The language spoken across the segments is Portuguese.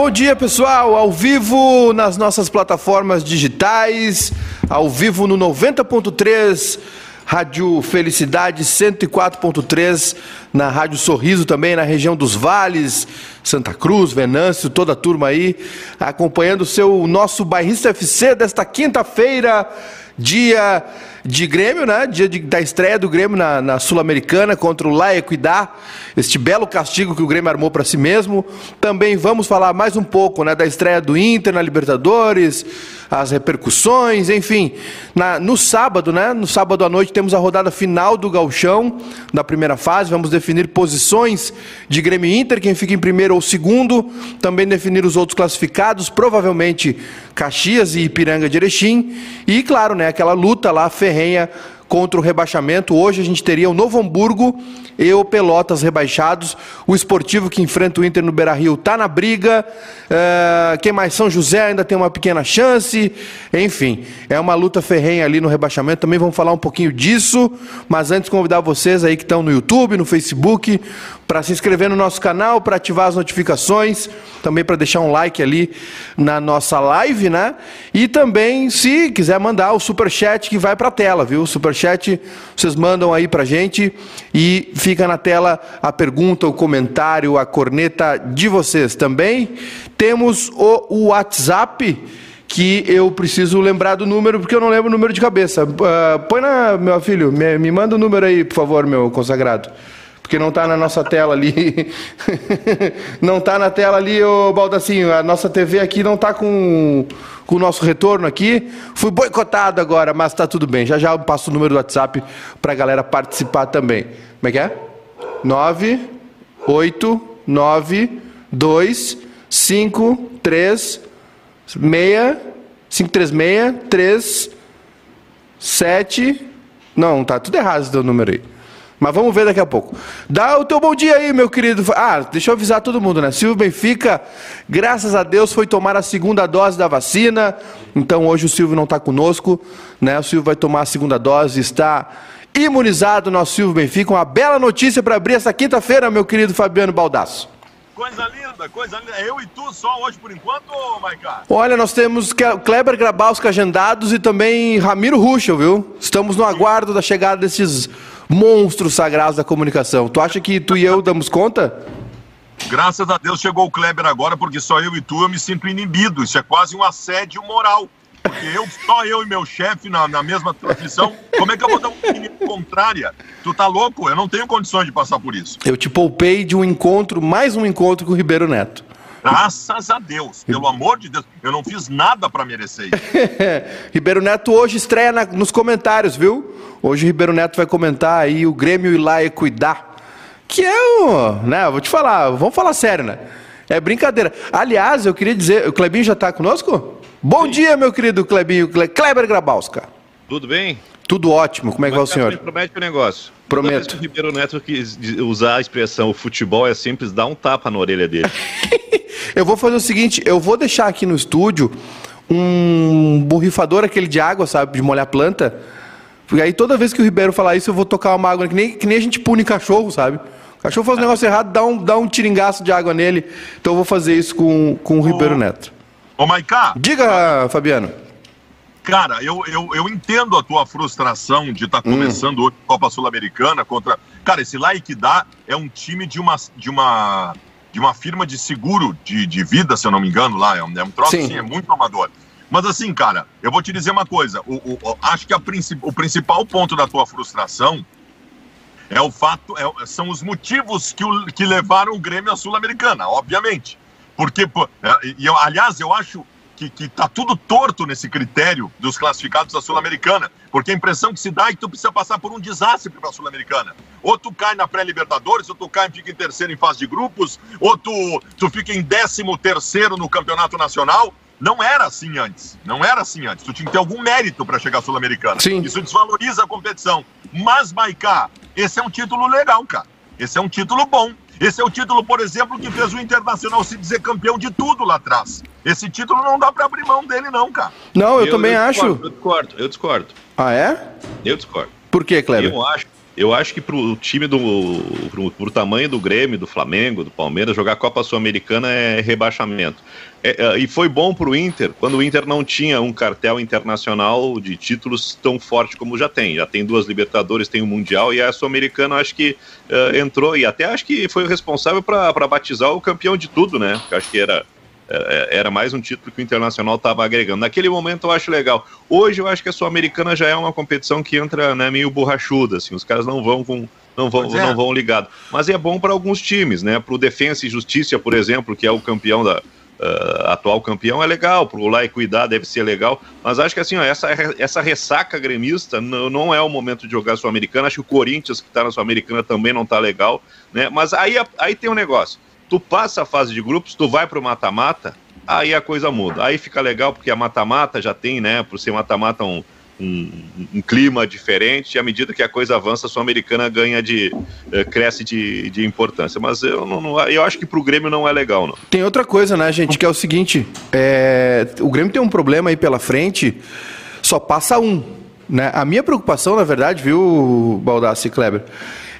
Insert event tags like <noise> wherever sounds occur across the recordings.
Bom dia, pessoal. Ao vivo nas nossas plataformas digitais, ao vivo no 90.3 Rádio Felicidade 104.3, na Rádio Sorriso também, na região dos Vales, Santa Cruz, Venâncio, toda a turma aí, acompanhando o seu nosso bairrista FC desta quinta-feira, dia de Grêmio, né? Dia de, da estreia do Grêmio na, na Sul-Americana contra o La Equidad, este belo castigo que o Grêmio armou para si mesmo. Também vamos falar mais um pouco, né, da estreia do Inter na Libertadores, as repercussões, enfim. Na, no sábado, né? No sábado à noite temos a rodada final do Gauchão da primeira fase. Vamos definir posições de Grêmio Inter, quem fica em primeiro ou segundo. Também definir os outros classificados, provavelmente Caxias e Ipiranga de Erechim. E claro, né? Aquela luta lá ferrenha contra o rebaixamento. Hoje a gente teria o Novo Hamburgo e o Pelotas rebaixados. O esportivo que enfrenta o Inter no Beira Rio está na briga. Uh, quem mais? São José ainda tem uma pequena chance. Enfim, é uma luta ferrenha ali no rebaixamento. Também vamos falar um pouquinho disso. Mas antes, convidar vocês aí que estão no YouTube, no Facebook, para se inscrever no nosso canal, para ativar as notificações, também para deixar um like ali na nossa live, né? E também, se quiser mandar o super chat que vai para a tela, viu? Super chat vocês mandam aí para gente e fica na tela a pergunta, o comentário, a corneta de vocês. Também temos o WhatsApp que eu preciso lembrar do número, porque eu não lembro o número de cabeça. Uh, põe na, meu filho, me, me manda o número aí, por favor, meu consagrado porque não está na nossa tela ali. <laughs> não está na tela ali, ô Baldacinho. A nossa TV aqui não está com, com o nosso retorno aqui. Fui boicotado agora, mas está tudo bem. Já já eu passo o número do WhatsApp para a galera participar também. Como é que é? 9, 8, 9, 2, 5, 3, 6, 5, 3, 6, 3, 7. Não, tá tudo errado esse teu número aí. Mas vamos ver daqui a pouco. Dá o teu bom dia aí, meu querido. Ah, deixa eu avisar todo mundo, né? Silvio Benfica, graças a Deus, foi tomar a segunda dose da vacina. Então hoje o Silvio não está conosco, né? O Silvio vai tomar a segunda dose, está imunizado, nosso Silvio Benfica. Uma bela notícia para abrir essa quinta-feira, meu querido Fabiano Baldasso. Coisa linda, coisa linda. Eu e tu só hoje por enquanto, Maiká? Olha, nós temos Kleber Grabowski agendados e também Ramiro Ruschel, viu? Estamos no aguardo da chegada desses monstros sagrados da comunicação. Tu acha que tu e eu damos conta? Graças a Deus chegou o Kleber agora, porque só eu e tu eu me sinto inibido. Isso é quase um assédio moral. Porque eu, só eu e meu chefe na, na mesma transmissão, como é que eu vou dar uma opinião contrária? Tu tá louco? Eu não tenho condições de passar por isso. Eu te poupei de um encontro, mais um encontro com o Ribeiro Neto. Graças a Deus, pelo amor de Deus, eu não fiz nada para merecer isso. <laughs> Ribeiro Neto hoje estreia na, nos comentários, viu? Hoje o Ribeiro Neto vai comentar aí o Grêmio ir lá e cuidar. Que é o. Né, vou te falar, vamos falar sério, né? É brincadeira. Aliás, eu queria dizer, o Clebinho já está conosco? Bom Sim. dia, meu querido Clebinho, Kleber Grabowska. Tudo bem? Tudo ótimo, como é que vai o senhor? Promete o negócio. Prometo. o Ribeiro Neto quis usar a expressão o futebol é simples, dá um tapa na orelha dele. <laughs> eu vou fazer o seguinte, eu vou deixar aqui no estúdio um borrifador aquele de água, sabe, de molhar planta. Porque aí toda vez que o Ribeiro falar isso, eu vou tocar uma água, que nem, que nem a gente pune cachorro, sabe? O cachorro faz um negócio errado, dá um, dá um tiringaço de água nele. Então eu vou fazer isso com, com o Ribeiro Neto. Ô, Maiká. Diga, Fabiano. Cara, eu, eu, eu entendo a tua frustração de estar tá começando hum. hoje a Copa Sul-Americana contra. Cara, esse que dá é um time de uma, de uma, de uma firma de seguro de, de vida, se eu não me engano, lá. É um, é um troço assim, é muito amador. Mas assim, cara, eu vou te dizer uma coisa. O, o, acho que o principal ponto da tua frustração é o fato, é, são os motivos que, o, que levaram o Grêmio à Sul-Americana, obviamente. Porque, é, e eu, aliás, eu acho que, que tá tudo torto nesse critério dos classificados da Sul-Americana, porque a impressão que se dá é que tu precisa passar por um desastre para a Sul-Americana. Ou tu cai na pré-Libertadores, ou tu cai e fica em terceiro em fase de grupos, ou tu, tu fica em décimo terceiro no Campeonato Nacional. Não era assim antes. Não era assim antes. Tu tinha que ter algum mérito para chegar à Sul-Americana. Isso desvaloriza a competição. Mas, Maicá, esse é um título legal, cara. Esse é um título bom. Esse é o título, por exemplo, que fez o Internacional se dizer campeão de tudo lá atrás. Esse título não dá para abrir mão dele, não, cara. Não, eu, eu também eu acho. Discordo, eu discordo, eu discordo. Ah, é? Eu discordo. Por que, Cleber? Eu acho, eu acho que pro time do. Pro, pro tamanho do Grêmio, do Flamengo, do Palmeiras, jogar Copa Sul-Americana é rebaixamento. É, é, e foi bom para o Inter quando o Inter não tinha um cartel internacional de títulos tão forte como já tem. Já tem duas Libertadores, tem o um Mundial e a Sul-Americana acho que uh, entrou e até acho que foi responsável para batizar o campeão de tudo, né? Acho que era é, era mais um título que o Internacional estava agregando. Naquele momento eu acho legal. Hoje eu acho que a Sul-Americana já é uma competição que entra né, meio borrachuda, assim, os caras não vão com. Não vão, é. não vão ligado. Mas é bom para alguns times, né? Para o Defensa e Justiça, por exemplo, que é o campeão da, Uh, atual campeão é legal, pro lá e cuidar deve ser legal, mas acho que assim, ó, essa, essa ressaca gremista não, não é o momento de jogar Sul-Americana, acho que o Corinthians que está na Sul-Americana também não tá legal, né, mas aí, aí tem um negócio, tu passa a fase de grupos, tu vai pro mata-mata, aí a coisa muda. Aí fica legal porque a mata-mata já tem, né, por ser mata-mata um, um, um, clima diferente, e à medida que a coisa avança, a Sul-Americana ganha de. Uh, cresce de, de importância. Mas eu, não, não, eu acho que pro Grêmio não é legal, não. Tem outra coisa, né, gente, que é o seguinte: é, o Grêmio tem um problema aí pela frente, só passa um. Né? A minha preocupação, na verdade, viu, Baldassi Kleber,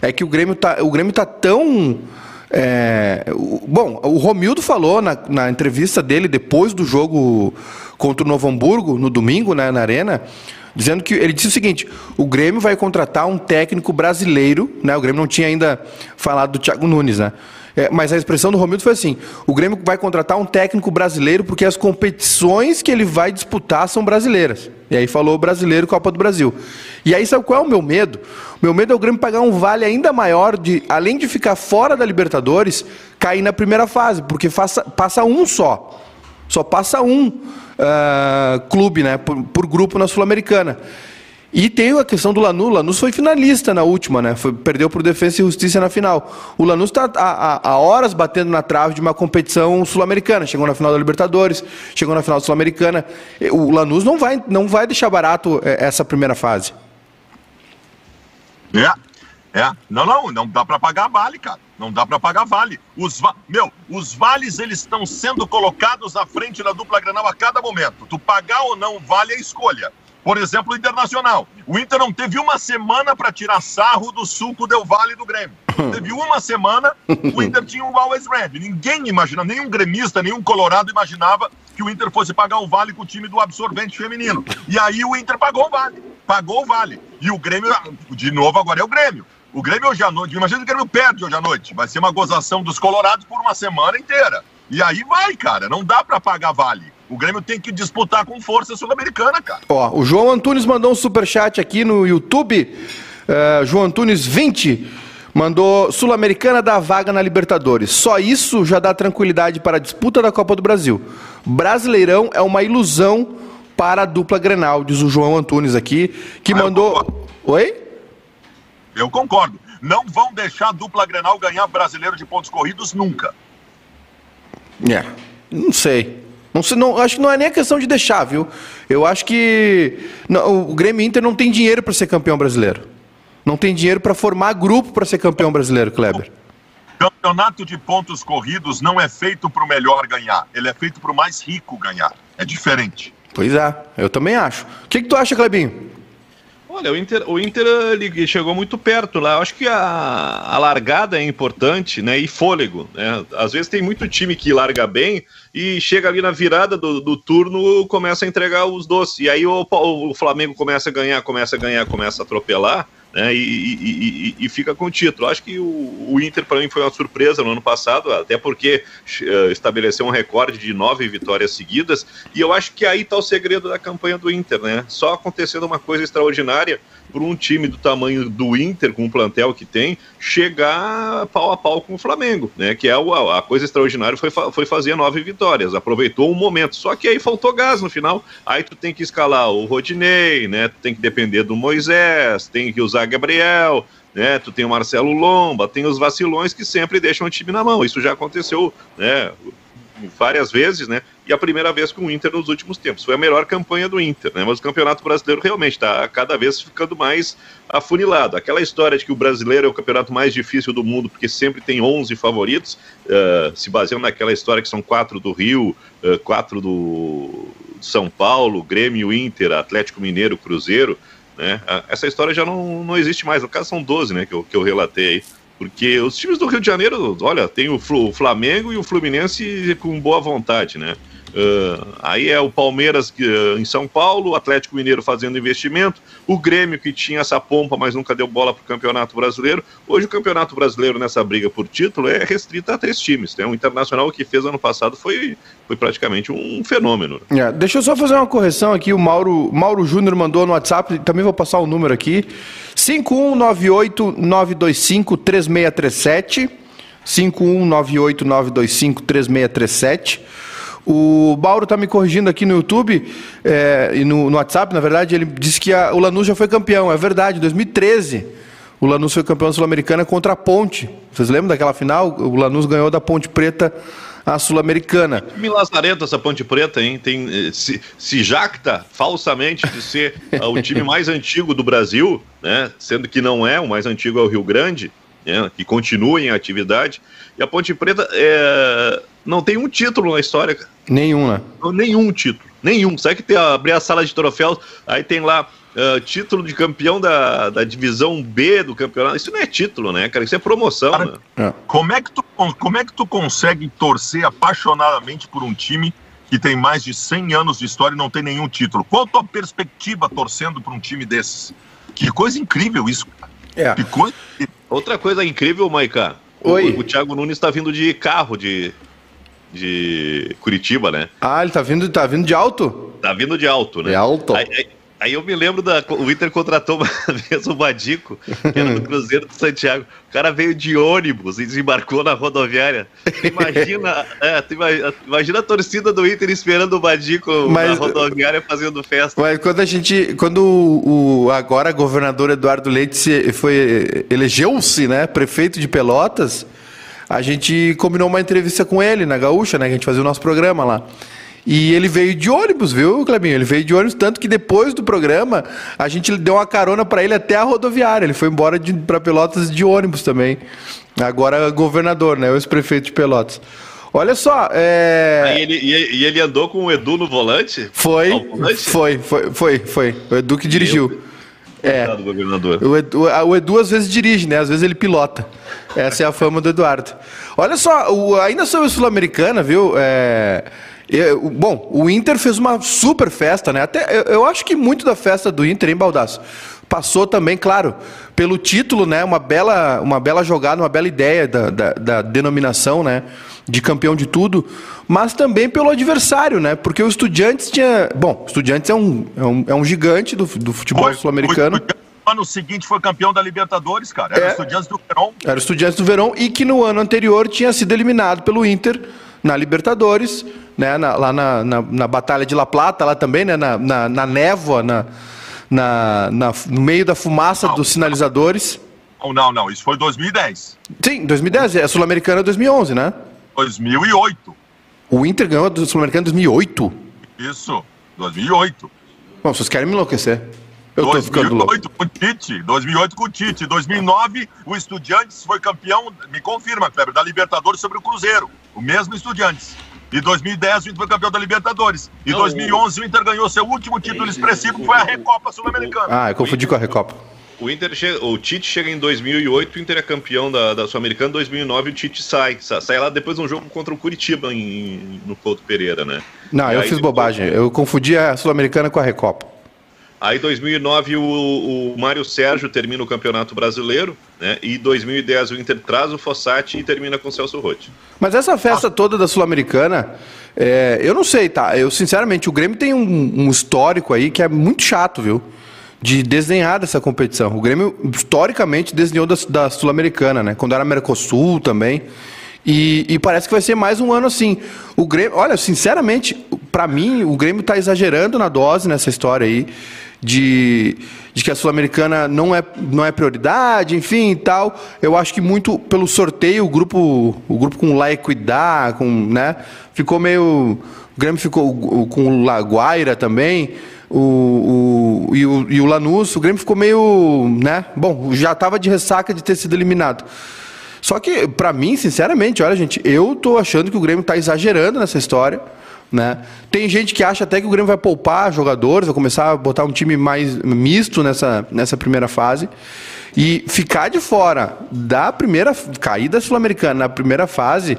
é que o Grêmio tá, o Grêmio tá tão é, o, bom, o Romildo falou na, na, entrevista dele depois do jogo contra o Novo Hamburgo, no domingo, né, na Arena, dizendo que ele disse o seguinte: o Grêmio vai contratar um técnico brasileiro, né? O Grêmio não tinha ainda falado do Thiago Nunes, né? É, mas a expressão do Romildo foi assim: o Grêmio vai contratar um técnico brasileiro porque as competições que ele vai disputar são brasileiras. E aí falou brasileiro Copa do Brasil. E aí sabe qual é o meu medo? O meu medo é o Grêmio pagar um vale ainda maior de, além de ficar fora da Libertadores, cair na primeira fase, porque faça, passa um só. Só passa um uh, clube, né, por, por grupo na Sul-Americana. E tem a questão do Lanús. O Lanús foi finalista na última, né? Foi, perdeu por Defesa e Justiça na final. O Lanús está há, horas batendo na trave de uma competição sul-americana. Chegou na final da Libertadores, chegou na final sul-americana. O Lanús não vai, não vai deixar barato é, essa primeira fase. É, é. Não, não, não dá para pagar vale, cara. Não dá para pagar vale. Os va... Meu, os vales eles estão sendo colocados à frente da dupla Granal a cada momento. Tu pagar ou não vale é escolha. Por exemplo, o Internacional. O Inter não teve uma semana para tirar sarro do suco Del Vale do Grêmio. <laughs> teve uma semana, o Inter tinha o Always Red. Ninguém imagina, nenhum gremista, nenhum colorado imaginava que o Inter fosse pagar o vale com o time do absorvente feminino. E aí o Inter pagou o vale. Pagou o vale. E o Grêmio, de novo, agora é o Grêmio. O Grêmio hoje à noite, imagina que o Grêmio perde hoje à noite. Vai ser uma gozação dos colorados por uma semana inteira. E aí vai, cara. Não dá para pagar vale. O Grêmio tem que disputar com força sul-americana, cara. Ó, o João Antunes mandou um superchat aqui no YouTube. Uh, João Antunes 20 mandou Sul-Americana da vaga na Libertadores. Só isso já dá tranquilidade para a disputa da Copa do Brasil. Brasileirão é uma ilusão para a dupla Grenal, diz o João Antunes aqui, que ah, mandou. Oi? Eu concordo. Não vão deixar a dupla Grenal ganhar brasileiro de pontos corridos nunca. É, não sei. Não, não, acho que não é nem a questão de deixar, viu? Eu acho que não, o Grêmio Inter não tem dinheiro para ser campeão brasileiro. Não tem dinheiro para formar grupo para ser campeão brasileiro, Kleber. Campeonato de pontos corridos não é feito para o melhor ganhar, ele é feito para o mais rico ganhar. É diferente. Pois é, eu também acho. O que, que tu acha, Clebinho? Olha, o Inter, o Inter ele chegou muito perto lá. Eu acho que a, a largada é importante, né? E fôlego, né? Às vezes tem muito time que larga bem e chega ali na virada do, do turno começa a entregar os doces. E aí o, o Flamengo começa a ganhar, começa a ganhar, começa a atropelar né, e, e, e, fica com o título. Acho que o, o Inter, para mim, foi uma surpresa no ano passado, até porque uh, estabeleceu um recorde de nove vitórias seguidas, e eu acho que aí está o segredo da campanha do Inter, né? Só acontecendo uma coisa extraordinária por um time do tamanho do Inter, com o plantel que tem, chegar pau a pau com o Flamengo, né? Que é a, a coisa extraordinária foi, foi fazer nove vitórias, aproveitou um momento. Só que aí faltou gás no final. Aí tu tem que escalar o Rodinei, né? Tu tem que depender do Moisés, tem que usar Gabriel, né? Tu tem o Marcelo Lomba, tem os vacilões que sempre deixam o time na mão. Isso já aconteceu, né? várias vezes, né? E a primeira vez com o Inter nos últimos tempos. Foi a melhor campanha do Inter, né? Mas o Campeonato Brasileiro realmente está cada vez ficando mais afunilado. Aquela história de que o brasileiro é o campeonato mais difícil do mundo porque sempre tem 11 favoritos, uh, se baseando naquela história que são quatro do Rio, uh, quatro do São Paulo, Grêmio, Inter, Atlético Mineiro, Cruzeiro. Né? Essa história já não, não existe mais. No caso, são 12, né, que eu, que eu relatei aí. Porque os times do Rio de Janeiro, olha, tem o Flamengo e o Fluminense com boa vontade, né? Uh, aí é o Palmeiras uh, em São Paulo, o Atlético Mineiro fazendo investimento, o Grêmio que tinha essa pompa, mas nunca deu bola para o Campeonato Brasileiro. Hoje o Campeonato Brasileiro nessa briga por título é restrito a três times. Né? O Internacional que fez ano passado foi, foi praticamente um fenômeno. É, deixa eu só fazer uma correção aqui. O Mauro, Mauro Júnior mandou no WhatsApp, também vou passar o número aqui: 5198-925-3637. 5198-925-3637. O Mauro está me corrigindo aqui no YouTube é, e no, no, WhatsApp, na verdade, ele disse que a, o Lanús já foi campeão. É verdade, em 2013 o Lanús foi campeão sul-americana contra a Ponte. Vocês lembram daquela final? O Lanús ganhou da Ponte Preta a Sul-Americana. Me lazarento essa Ponte Preta, hein? Tem, eh, se, se jacta falsamente de ser uh, <laughs> o time mais antigo do Brasil, né? Sendo que não é, o mais antigo é o Rio Grande, né? que continua em atividade. E a Ponte Preta é, não tem um título na história. Nenhum, né? Nenhum título. Nenhum. Sabe que tem abrir a sala de troféus, aí tem lá uh, título de campeão da, da divisão B do campeonato. Isso não é título, né, cara? Isso é promoção. Cara, né? é. Como, é que tu, como é que tu consegue torcer apaixonadamente por um time que tem mais de 100 anos de história e não tem nenhum título? Qual a tua perspectiva torcendo por um time desses? Que coisa incrível isso, cara. É. Que coisa... Outra coisa incrível, Maica. Oi. O, o Thiago Nunes está vindo de carro de, de Curitiba, né? Ah, ele tá vindo, tá vindo de alto? Tá vindo de alto, né? De alto. Aí, aí, aí eu me lembro da. O Inter contratou uma <laughs> vez o Badico, que era do Cruzeiro de Santiago. O cara veio de ônibus e desembarcou na rodoviária. Imagina, <laughs> é, imagina, imagina a torcida do Inter esperando o Badico mas, na rodoviária fazendo festa. Mas quando a gente. Quando o, o agora governador Eduardo Leite foi elegeu-se, né? Prefeito de Pelotas a gente combinou uma entrevista com ele na Gaúcha, né? Que a gente fazia o nosso programa lá. E ele veio de ônibus, viu, Clebinho? Ele veio de ônibus, tanto que depois do programa a gente deu uma carona para ele até a rodoviária. Ele foi embora para Pelotas de ônibus também. Agora governador, né? O ex-prefeito de Pelotas. Olha só, é... e, ele, e, ele, andou com o Edu no volante? Foi, volante? foi, foi, foi, foi. O Edu que dirigiu. É. governador. O Edu, o Edu às vezes dirige, né? Às vezes ele pilota. Essa é a fama do Eduardo. Olha só, o, ainda sobre Sul-Americana, viu? É, eu, bom, o Inter fez uma super festa, né? Até, eu, eu, acho que muito da festa do Inter, hein, Baldaço? Passou também, claro, pelo título, né? Uma bela, uma bela jogada, uma bela ideia da, da, da denominação, né? De campeão de tudo, mas também pelo adversário, né? Porque o Estudiantes tinha. Bom, o Estudiantes é um, é um, é um gigante do, do futebol sul-americano ano seguinte foi campeão da Libertadores, cara. Era é, o Estudiantes do Verão. Era o Estudiantes do Verão e que no ano anterior tinha sido eliminado pelo Inter na Libertadores, né? Na, lá na, na, na, Batalha de La Plata, lá também, né? Na, na, na névoa, na, na, na, no meio da fumaça não, dos sinalizadores. Não, não, não. Isso foi 2010. Sim, 2010. É Sul-Americana 2011, né? 2008. O Inter ganhou a Sul-Americana 2008? Isso, 2008. Bom, vocês querem me enlouquecer. Eu 2008 com o Tite, 2008 com o Tite, 2009 o Estudiantes foi campeão, me confirma, Kleber, da Libertadores sobre o Cruzeiro, o mesmo Estudiantes. E 2010 o Inter foi campeão da Libertadores. E 2011 o Inter ganhou seu último título expressivo, que foi a Recopa Sul-Americana. Ah, eu confundi com a Recopa. O Inter chega, o Tite chega em 2008, o Inter é campeão da, da Sul-Americana, em 2009 o Tite sai, sai lá depois de um jogo contra o Curitiba em, no Couto Pereira, né? Não, e eu fiz depois... bobagem, eu confundi a Sul-Americana com a Recopa. Aí 2009 o, o Mário Sérgio termina o Campeonato Brasileiro, né? E 2010 o Inter traz o Fossati e termina com o Celso Rotti. Mas essa festa ah. toda da Sul-Americana, é, eu não sei, tá? Eu sinceramente, o Grêmio tem um, um histórico aí que é muito chato, viu? De desenhar dessa competição. O Grêmio, historicamente, desenhou da, da Sul-Americana, né? Quando era Mercosul também. E, e, parece que vai ser mais um ano assim. O Grêmio, olha, sinceramente, para mim, o Grêmio está exagerando na dose nessa história aí de, de que a Sul-Americana não é, não é prioridade, enfim e tal. Eu acho que muito pelo sorteio, o grupo, o grupo com La Equidad, com, né? Ficou meio. O Grêmio ficou com o Laguaira também o, o, e, o, e o Lanús, o Grêmio ficou meio, né? Bom, já estava de ressaca de ter sido eliminado. Só que, para mim, sinceramente, olha, gente, eu tô achando que o Grêmio está exagerando nessa história, Né? Tem gente que acha até que o Grêmio vai poupar jogadores, vai começar a botar um time mais misto nessa, nessa primeira fase. E ficar de fora da primeira caída sul-americana na primeira fase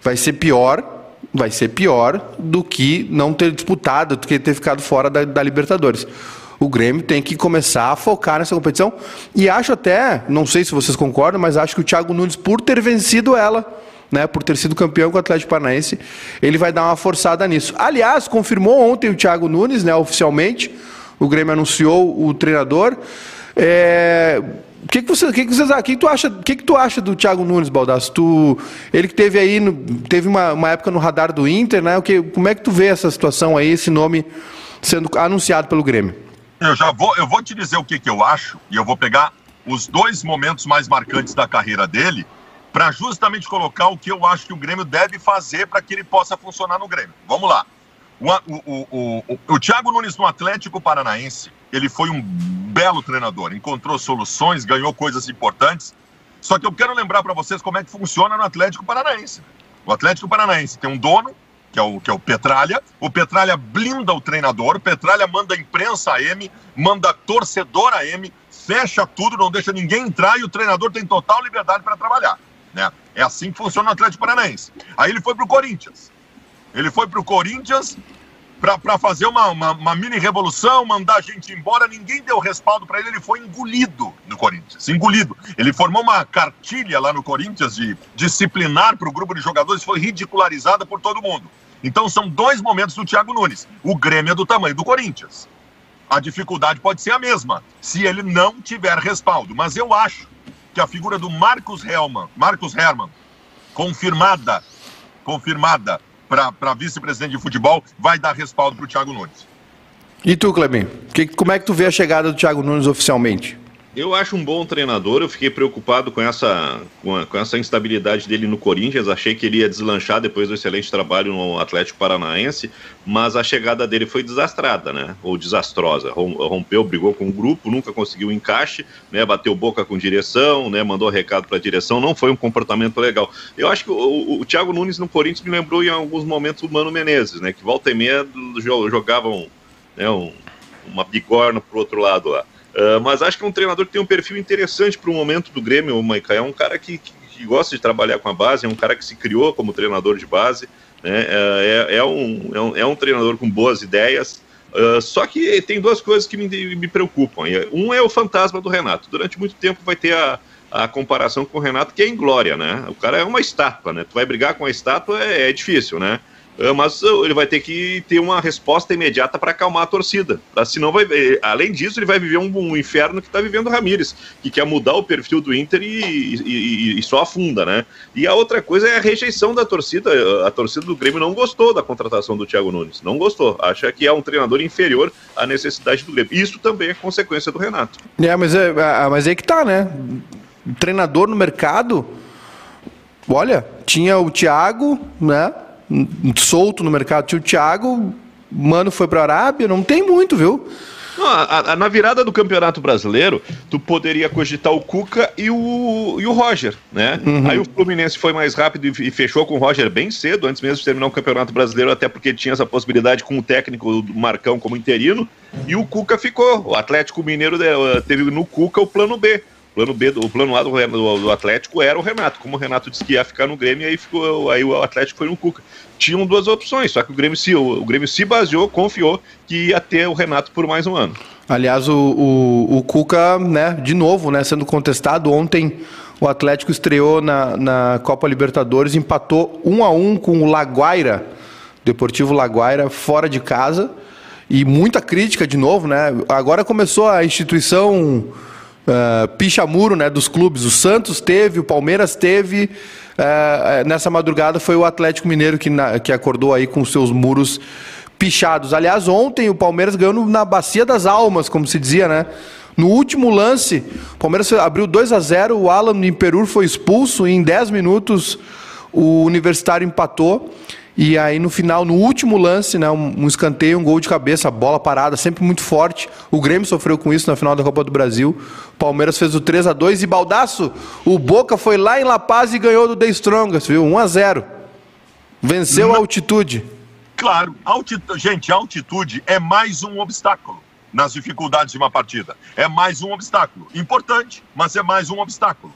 vai ser pior, vai ser pior do que não ter disputado, do que ter ficado fora da, da Libertadores. O Grêmio tem que começar a focar nessa competição. E acho até, não sei se vocês concordam, mas acho que o Thiago Nunes, por ter vencido ela, né, por ter sido campeão com o Atlético Paranaense, ele vai dar uma forçada nisso. Aliás, confirmou ontem o Thiago Nunes, né, oficialmente, o Grêmio anunciou o treinador. É, o que, que você, que, que vocês, que, tu acha, que, que tu acha do Thiago Nunes, Baldasso? Tu, ele que teve aí, no, teve uma, uma época no radar do Inter, né? O que, como é que tu vê essa situação aí, esse nome sendo anunciado pelo Grêmio? Eu já vou, eu vou te dizer o que, que eu acho e eu vou pegar os dois momentos mais marcantes da carreira dele para justamente colocar o que eu acho que o Grêmio deve fazer para que ele possa funcionar no Grêmio. Vamos lá. O, o, o, o, o Thiago Nunes no Atlético Paranaense, ele foi um belo treinador, encontrou soluções, ganhou coisas importantes. Só que eu quero lembrar para vocês como é que funciona no Atlético Paranaense. O Atlético Paranaense tem um dono, que é o, que é o Petralha. O Petralha blinda o treinador, o Petralha manda imprensa a M, manda torcedor a M, fecha tudo, não deixa ninguém entrar e o treinador tem total liberdade para trabalhar. Né? É assim que funciona o Atlético Paranaense. Aí ele foi para o Corinthians. Ele foi para o Corinthians para fazer uma, uma, uma, mini revolução, mandar a gente embora. Ninguém deu respaldo para ele, ele foi engolido no Corinthians. Engolido. Ele formou uma cartilha lá no Corinthians de disciplinar para o grupo de jogadores, foi ridicularizada por todo mundo. Então são dois momentos do Thiago Nunes. O Grêmio é do tamanho do Corinthians. A dificuldade pode ser a mesma, se ele não tiver respaldo. Mas eu acho que a figura do Marcos Helman, Marcos Herman, confirmada, confirmada para vice-presidente de futebol, vai dar respaldo para o Thiago Nunes. E tu, Clebin, que, como é que tu vê a chegada do Thiago Nunes oficialmente? Eu acho um bom treinador, eu fiquei preocupado com essa, com, a, com, essa instabilidade dele no Corinthians, achei que ele ia deslanchar depois do excelente trabalho no Atlético Paranaense, mas a chegada dele foi desastrada, né? Ou desastrosa. Rompeu, brigou com o grupo, nunca conseguiu encaixe, né? Bateu boca com direção, né? Mandou recado para a direção, não foi um comportamento legal. Eu acho que o, o, o, Thiago Nunes no Corinthians me lembrou em alguns momentos o Mano Menezes, né? Que volta e meia jogavam né, um, uma bigorna pro outro lado lá. Uh, mas acho que é um treinador que tem um perfil interessante para o momento do Grêmio, o Maica. É um cara que, que, que, gosta de trabalhar com a base, é um cara que se criou como treinador de base, né? é, é, é um, é, um, é um treinador com boas ideias. Uh, só que tem duas coisas que me, me preocupam. Um é o fantasma do Renato. Durante muito tempo vai ter a, a comparação com o Renato, que é em glória, né? O cara é uma estátua, né? Tu vai brigar com a estátua é, é difícil, né? Ah, mas ah, ele vai ter que ter uma resposta imediata para acalmar a torcida. Senão, vai, além disso, ele vai viver um, um inferno que está vivendo o Ramires, que quer mudar o perfil do Inter e, e, e, só afunda, né? E a outra coisa é a rejeição da torcida. A torcida do Grêmio não gostou da contratação do Thiago Nunes, não gostou. Acha que é um treinador inferior à necessidade do Grêmio. Isso também é consequência do Renato. É, mas é mas é que tá, né? treinador no mercado, olha, tinha o Thiago, né? Solto no mercado. Tinha o Thiago, Mano foi para a Arábia, não tem muito, viu? Não, a, a, na virada do Campeonato Brasileiro, tu poderia cogitar o Cuca e o, e o Roger, né? Uhum. Aí o Fluminense foi mais rápido e, e, fechou com o Roger bem cedo, antes mesmo de terminar o Campeonato Brasileiro, até porque tinha essa possibilidade com o técnico do Marcão como interino, e o Cuca ficou. O Atlético Mineiro eh, teve no Cuca o plano B plano B, o plano A do, do, do, Atlético era o Renato. Como o Renato disse que ia ficar no Grêmio, aí, ficou, aí o Atlético foi no Cuca. Tinham duas opções, só que o Grêmio se, o, o Grêmio se baseou, confiou que ia ter o Renato por mais um ano. Aliás, o, o, o Cuca, né, de novo, né, sendo contestado, ontem o Atlético estreou na, na Copa Libertadores, empatou um a um com o Laguaira, Deportivo Laguaira, fora de casa. E muita crítica de novo, né? Agora começou a instituição uh, picha-muro né, dos clubes. O Santos teve, o Palmeiras teve. Uh, nessa madrugada foi o Atlético Mineiro que, na, que acordou aí com seus muros pichados. Aliás, ontem o Palmeiras ganhou na Bacia das Almas, como se dizia, né? No último lance, o Palmeiras abriu 2 a 0 o Alan Imperur foi expulso e em 10 minutos o Universitário empatou. E aí no final, no último lance, né, um, um escanteio, um gol de cabeça, bola parada, sempre muito forte. O Grêmio sofreu com isso na final da Copa do Brasil. Palmeiras fez o 3 a 2 e Baldaço, o Boca foi lá em La Paz e ganhou do The Strongest, viu? 1 a 0. Venceu a altitude. Claro, altitude, gente, altitude é mais um obstáculo nas dificuldades de uma partida. É mais um obstáculo. Importante, mas é mais um obstáculo.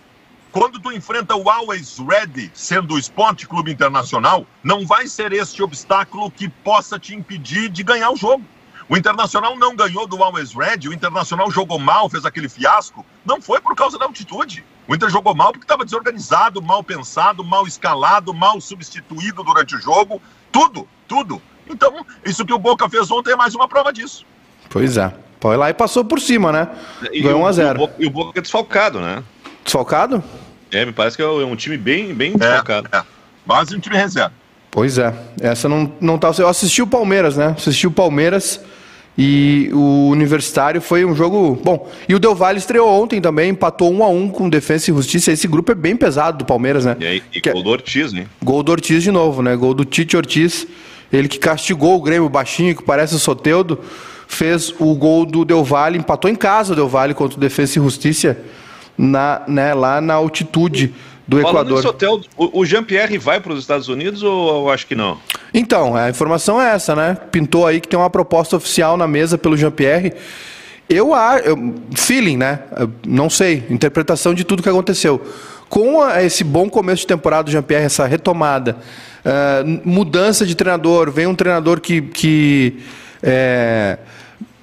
Quando tu enfrenta o Always Ready, sendo o Esporte Clube Internacional, não vai ser este obstáculo que possa te impedir de ganhar o jogo. O Internacional não ganhou do Always Red, o Internacional jogou mal, fez aquele fiasco. Não foi por causa da altitude. O Inter jogou mal porque estava desorganizado, mal pensado, mal escalado, mal substituído durante o jogo. Tudo, tudo. Então, isso que o Boca fez ontem é mais uma prova disso. Pois é. Foi lá e passou por cima, né? Ganhou 1 a 0 E o Boca é desfalcado, né? Desfalcado? É, me parece que é um time bem, bem desfalcado. É, é. Quase um time reserva. Pois é. Essa não, não tá. Eu assisti o Palmeiras, né? Assisti o Palmeiras. E o Universitário foi um jogo bom. E o Del Valle estreou ontem também, empatou um a um com Defesa e Justiça. Esse grupo é bem pesado do Palmeiras, né? E, aí, e gol do Ortiz, né? Gol do Ortiz de novo, né? Gol do Tite Ortiz. Ele que castigou o Grêmio baixinho, que parece o Soteudo, fez o gol do Del Valle, empatou em casa o Del Valle contra o Defesa e Justiça, na, né, lá na altitude do Falando Equador. Nesse hotel, o, Jean-Pierre vai para os Estados Unidos ou eu acho que não? Então, a informação é essa, né? Pintou aí que tem uma proposta oficial na mesa pelo Jean-Pierre. Eu acho, feeling, né? Não sei, interpretação de tudo que aconteceu. Com esse bom começo de temporada do Jean-Pierre, essa retomada, uh, mudança de treinador, vem um treinador que, que é,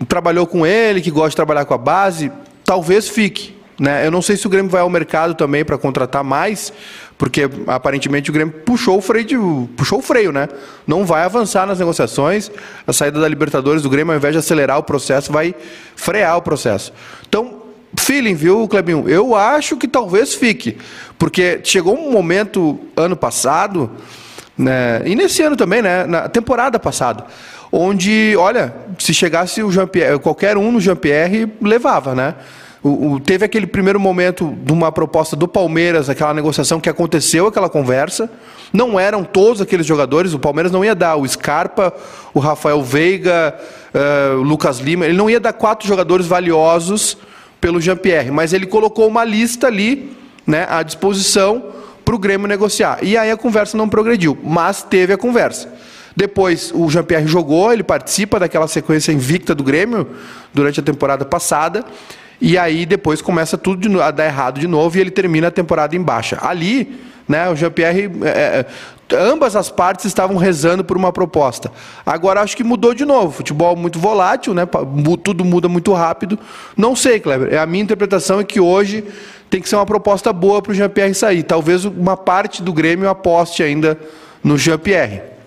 trabalhou com ele, que gosta de trabalhar com a base, talvez fique. Né? Eu não sei se o Grêmio vai ao mercado também para contratar mais, porque aparentemente o Grêmio puxou o freio, de, puxou o freio, né? Não vai avançar nas negociações. A saída da Libertadores do Grêmio, ao invés de acelerar o processo, vai frear o processo. Então, feeling, viu, Clebinho? Eu acho que talvez fique, porque chegou um momento ano passado, né? E nesse ano também, né? Na temporada passada, onde, olha, se chegasse o Jean Pierre, qualquer um no Jean Pierre levava, né? O, o, teve aquele primeiro momento de uma proposta do Palmeiras, aquela negociação que aconteceu, aquela conversa. Não eram todos aqueles jogadores, o Palmeiras não ia dar o Scarpa, o Rafael Veiga, uh, o Lucas Lima, ele não ia dar quatro jogadores valiosos pelo Jean-Pierre, mas ele colocou uma lista ali né, à disposição para o Grêmio negociar. E aí a conversa não progrediu, mas teve a conversa. Depois o Jean-Pierre jogou, ele participa daquela sequência invicta do Grêmio durante a temporada passada. E aí depois começa tudo a dar errado de novo e ele termina a temporada em baixa. Ali, né, o Jean-Pierre, é, é, ambas as partes estavam rezando por uma proposta. Agora acho que mudou de novo. Futebol muito volátil, né, tudo muda muito rápido. Não sei, Kleber. É a minha interpretação é que hoje tem que ser uma proposta boa para o Jean-Pierre sair. Talvez uma parte do Grêmio aposte ainda no Jean-Pierre.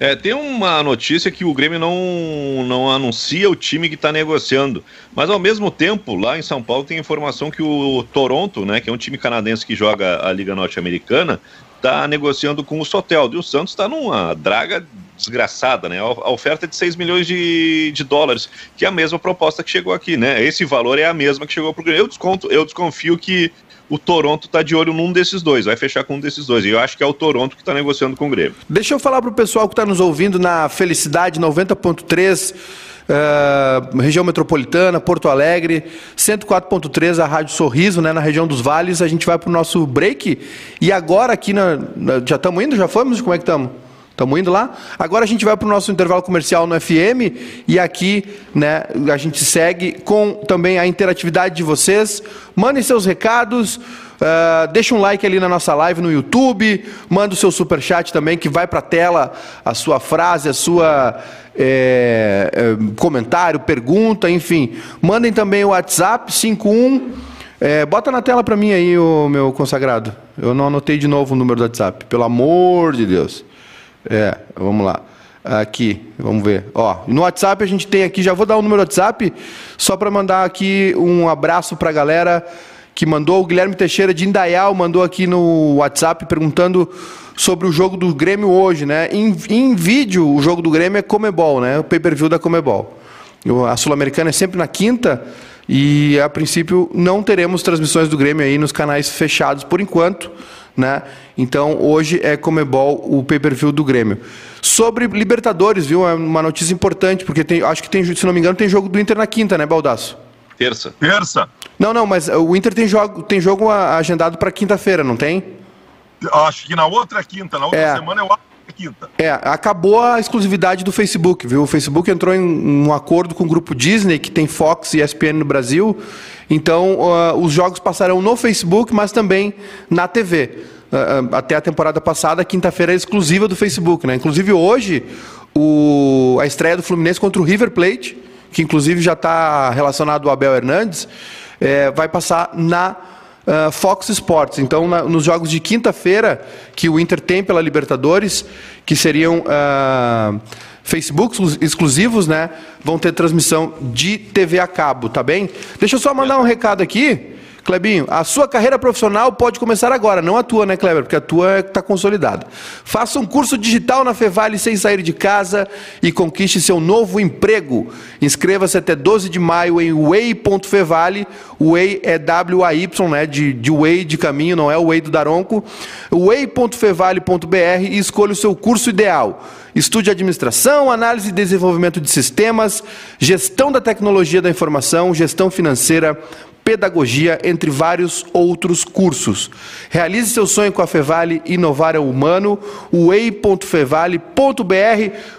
É, tem uma notícia que o Grêmio não, não anuncia o time que está negociando, mas ao mesmo tempo, lá em São Paulo tem informação que o Toronto, né, que é um time canadense que joga a Liga Norte-Americana, está negociando com o Sotel. E o Santos está numa draga desgraçada, né? A oferta é de 6 milhões de, de dólares, que é a mesma proposta que chegou aqui, né? Esse valor é a mesma que chegou para o Grêmio. Eu, desconto, eu desconfio que o Toronto está de olho num desses dois, vai fechar com um desses dois. E eu acho que é o Toronto que está negociando com o Grêmio. Deixa eu falar para o pessoal que está nos ouvindo na Felicidade 90.3. Uh, eh, região metropolitana, Porto Alegre, 104.3, a Rádio Sorriso, né, na região dos vales. A gente vai para o nosso break. E agora aqui na, na já estamos indo? Já fomos? Como é que estamos? Estamos indo lá? Agora a gente vai para o nosso intervalo comercial no FM e aqui né, a gente segue com também a interatividade de vocês. Mandem seus recados, uh, deixa um like ali na nossa live no YouTube, manda o seu super chat também que vai para a tela a sua frase, a sua é, é, comentário, pergunta, enfim. Mandem também o WhatsApp 51 é, bota na tela para mim aí, o meu consagrado. Eu não anotei de novo o número do WhatsApp, pelo amor de Deus. É, vamos lá. Aqui, vamos ver. Ó, no WhatsApp a gente tem aqui, já vou dar o número do WhatsApp, só para mandar aqui um abraço para a galera que mandou. O Guilherme Teixeira de Indaial mandou aqui no WhatsApp perguntando sobre o jogo do Grêmio hoje, né? Em, em vídeo, o jogo do Grêmio é Comebol, né? O pay-per-view da Comebol. A Sul-Americana é sempre na quinta e, a princípio, não teremos transmissões do Grêmio aí nos canais fechados por enquanto. Né? Então, hoje é Comebol o pay-per-view do Grêmio. Sobre Libertadores, viu? É uma notícia importante, porque tem, acho que tem, se não me engano, tem jogo do Inter na quinta, né, Baldaço? Terça. Terça. Não, não, mas o Inter tem jogo, tem jogo agendado para quinta-feira, não tem? Acho que na outra quinta, na outra é. semana eu acho quinta. É, acabou a exclusividade do Facebook, viu? O Facebook entrou em um acordo com o grupo Disney, que tem Fox e ESPN no Brasil. Então, uh, os jogos passarão no Facebook, mas também na TV. Uh, até a temporada passada, quinta-feira exclusiva do Facebook, né? Inclusive hoje, o, a estreia do Fluminense contra o River Plate, que inclusive já está relacionado ao Abel Hernandes, é, vai passar na uh, Fox Sports. Então, na, nos jogos de quinta-feira, que o Inter tem pela Libertadores, que seriam uh, Facebook exclusivos, né? Vão ter transmissão de TV a cabo, tá bem? Deixa eu só mandar um recado aqui. Clebinho, a sua carreira profissional pode começar agora, não a tua, né, Kleber? Porque a tua está consolidada. Faça um curso digital na Fevale sem sair de casa e conquiste seu novo emprego. Inscreva-se até 12 de maio em way.fevale. Way é W-A-Y, né? De, de way de caminho, não é o way do Daronco. way.fevale.br e escolha o seu curso ideal. Estude administração, análise e desenvolvimento de sistemas, gestão da tecnologia da informação, gestão financeira, pedagogia, entre vários outros cursos. Realize seu sonho com a Fevale, inovar é humano, way.fevale.br.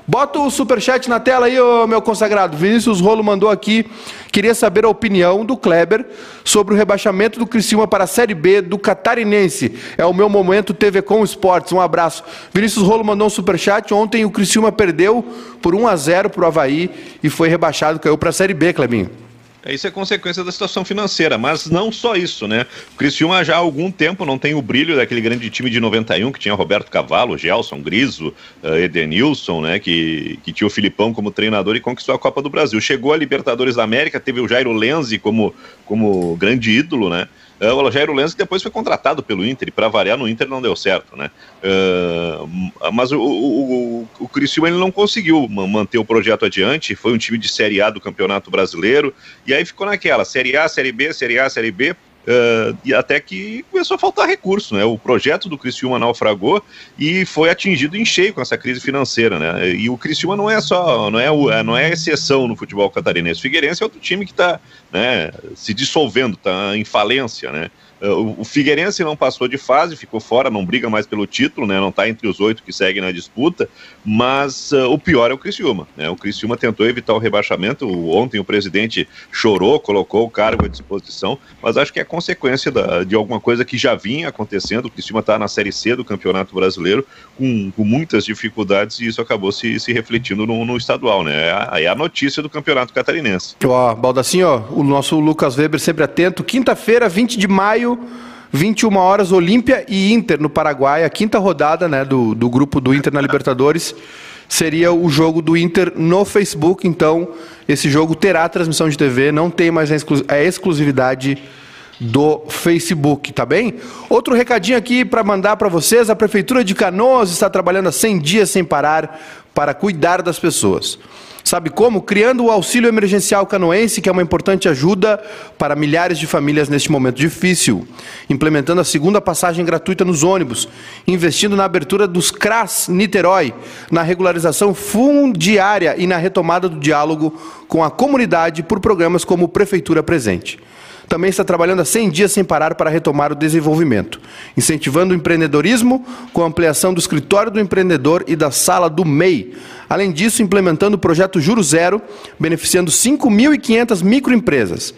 Bota o superchat na tela aí, ô, meu consagrado. Vinícius Rolo mandou aqui, queria saber a opinião do Kleber sobre o rebaixamento do Criciúma para a Série B do Catarinense. É o meu momento TV com Esportes. Um abraço. Vinícius Rolo mandou um superchat. Ontem o Criciúma perdeu por 1 a 0 para o Havaí e foi rebaixado, caiu para a Série B, Clebinho. Isso é consequência da situação financeira, mas não só isso, né? O Criciúma já há algum tempo não tem o brilho daquele grande time de 91 que tinha Roberto Cavalo, Gelson, Griso, uh, Edenilson, né? Que, que tinha o Filipão como treinador e conquistou a Copa do Brasil. Chegou a Libertadores da América, teve o Jairo Lenzi como, como grande ídolo, né? Uh, o Jairo Lenz depois foi contratado pelo Inter, e para variar no Inter não deu certo, né? Uh, mas o, o, o, o Criciúma ele não conseguiu manter o projeto adiante, foi um time de Série A do Campeonato Brasileiro, e aí ficou naquela, Série A, Série B, Série A, Série B, Uh, e até que começou a faltar recurso, né? O projeto do Criciúma naufragou e foi atingido em cheio com essa crise financeira, né? E o Criciúma não é só, não é, não é exceção no futebol catarinense. O Figueirense é outro time que está né, se dissolvendo, está em falência, né? O Figueirense não passou de fase, ficou fora, não briga mais pelo título, né? Não está entre os oito que seguem na disputa, mas uh, o pior é o Criciúma, né? O Criciúma tentou evitar o rebaixamento. Ontem o presidente chorou, colocou o cargo à disposição, mas acho que é consequência da, de alguma coisa que já vinha acontecendo. O Criciúma está na Série C do Campeonato Brasileiro com, com muitas dificuldades e isso acabou se, se refletindo no, no estadual, né? É a, é a, notícia do Campeonato Catarinense. Ó, Baldacinho, ó, o nosso Lucas Weber sempre atento. Quinta-feira, 20 de maio 21 horas, Olímpia e Inter no Paraguai, a quinta rodada né, do, do grupo do Inter na Libertadores. Seria o jogo do Inter no Facebook, então esse jogo terá transmissão de TV, não tem mais a exclusividade do Facebook, tá bem? Outro recadinho aqui para mandar para vocês: a Prefeitura de Canoas está trabalhando há 100 dias sem parar para cuidar das pessoas. Sabe como? Criando o auxílio emergencial canoense, que é uma importante ajuda para milhares de famílias neste momento difícil. Implementando a segunda passagem gratuita nos ônibus. Investindo na abertura dos CRAS Niterói, na regularização fundiária e na retomada do diálogo com a comunidade por programas como Prefeitura Presente também está trabalhando há 100 dias sem parar para retomar o desenvolvimento, incentivando o empreendedorismo com a ampliação do escritório do empreendedor e da sala do MEI. Além disso, implementando o projeto Juro Zero, beneficiando 5.500 microempresas